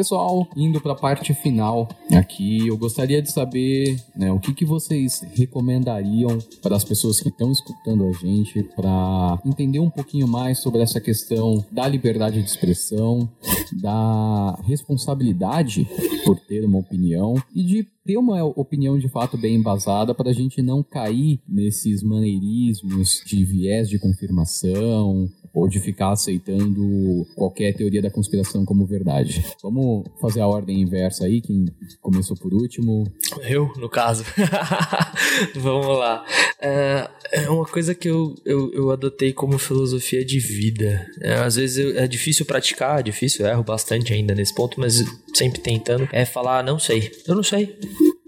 Pessoal, indo para a parte final aqui, eu gostaria de saber né, o que, que vocês recomendariam para as pessoas que estão escutando a gente para entender um pouquinho mais sobre essa questão da liberdade de expressão, da responsabilidade por ter uma opinião e de ter uma opinião de fato bem embasada para a gente não cair nesses maneirismos de viés de confirmação ou de ficar aceitando qualquer teoria da conspiração como verdade. Vamos fazer a ordem inversa aí, quem começou por último? Eu, no caso. Vamos lá. É, é uma coisa que eu, eu, eu adotei como filosofia de vida. É, às vezes eu, é difícil praticar, é difícil, erro bastante ainda nesse ponto, mas sempre tentando. É falar, não sei. Eu não sei.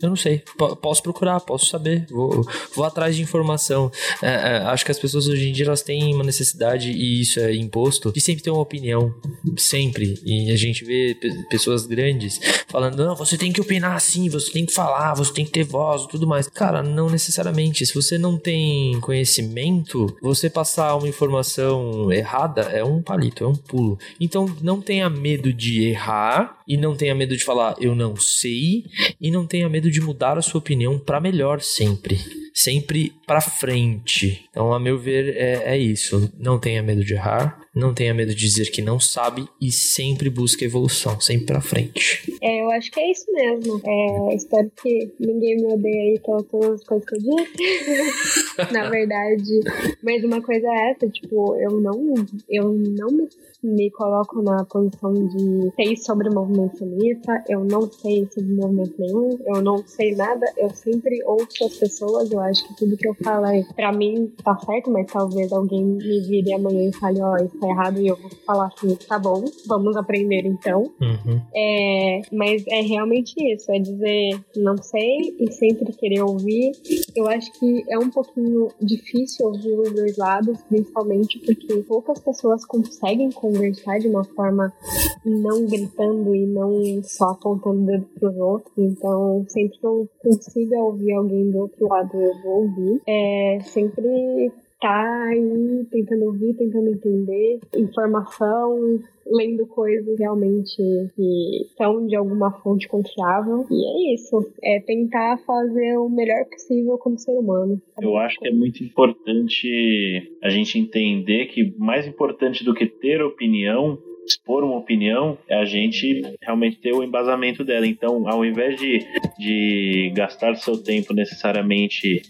Eu não sei. P posso procurar, posso saber. Vou, vou atrás de informação. É, é, acho que as pessoas hoje em dia elas têm uma necessidade, e isso é imposto, de sempre ter uma opinião. Sempre. E a gente vê pessoas grandes falando: não, você tem que opinar assim, você tem que falar, você tem que ter voz tudo mais. Cara, não necessariamente. Se você não tem conhecimento, você passar uma informação errada é um palito, é um pulo. Então não tenha medo de errar e não tenha medo de falar eu não sei e não tenha medo de mudar a sua opinião para melhor sempre. Sempre para frente. Então, a meu ver, é, é isso. Não tenha medo de errar, não tenha medo de dizer que não sabe e sempre busque evolução, sempre para frente. É, eu acho que é isso mesmo. É, espero que ninguém me odeie aí pelas todas as coisas que eu disse. Na verdade. Mas uma coisa é essa, tipo, eu não, eu não me me coloco na posição de sei sobre o movimento feminista, eu não sei sobre movimento nenhum, eu não sei nada, eu sempre ouço as pessoas, eu acho que tudo que eu falo é, pra mim tá certo, mas talvez alguém me vire amanhã e fale, ó, oh, tá errado, e eu vou falar assim, tá bom, vamos aprender então. Uhum. É, mas é realmente isso, é dizer não sei e sempre querer ouvir. Eu acho que é um pouquinho difícil ouvir os dois lados, principalmente porque poucas pessoas conseguem conversar de uma forma não gritando e não só apontando dedo para os outros. Então, sempre que eu consiga ouvir alguém do outro lado, eu vou ouvir. É sempre tá aí tentando ouvir, tentando entender informação, lendo coisas realmente que são de alguma fonte confiável. E é isso. É tentar fazer o melhor possível como ser humano. Eu acho que é muito importante a gente entender que mais importante do que ter opinião expor uma opinião é a gente realmente ter o embasamento dela. Então, ao invés de, de gastar seu tempo necessariamente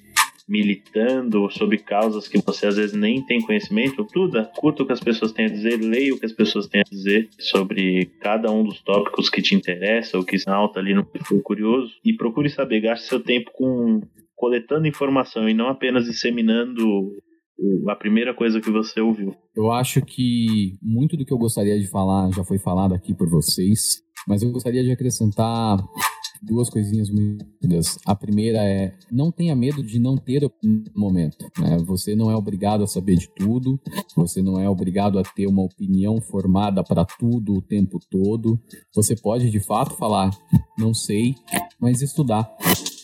militando sobre causas que você às vezes nem tem conhecimento, tudo, curta o que as pessoas têm a dizer, leia o que as pessoas têm a dizer sobre cada um dos tópicos que te interessa ou que salta ali no que curioso e procure saber, gaste seu tempo com coletando informação e não apenas disseminando a primeira coisa que você ouviu. Eu acho que muito do que eu gostaria de falar já foi falado aqui por vocês, mas eu gostaria de acrescentar duas coisinhas muito A primeira é não tenha medo de não ter um momento. Né? Você não é obrigado a saber de tudo, você não é obrigado a ter uma opinião formada para tudo o tempo todo. Você pode de fato falar, não sei, mas estudar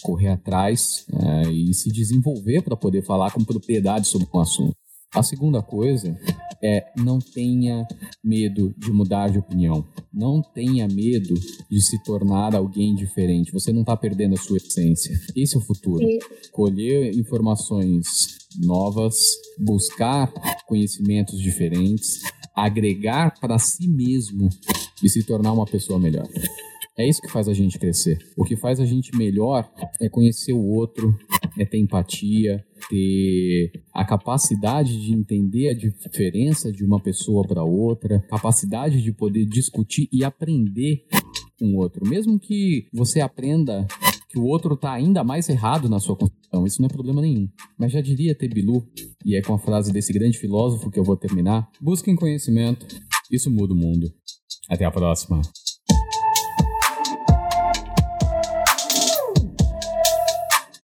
correr atrás é, e se desenvolver para poder falar com propriedade sobre um assunto. A segunda coisa é não tenha medo de mudar de opinião. Não tenha medo de se tornar alguém diferente. Você não está perdendo a sua essência. Esse é o futuro. Colher informações novas, buscar conhecimentos diferentes, agregar para si mesmo e se tornar uma pessoa melhor. É isso que faz a gente crescer. O que faz a gente melhor é conhecer o outro, é ter empatia, ter a capacidade de entender a diferença de uma pessoa para outra, capacidade de poder discutir e aprender com o outro. Mesmo que você aprenda que o outro está ainda mais errado na sua concepção, isso não é problema nenhum. Mas já diria Tebilu, e é com a frase desse grande filósofo que eu vou terminar: busquem conhecimento, isso muda o mundo. Até a próxima.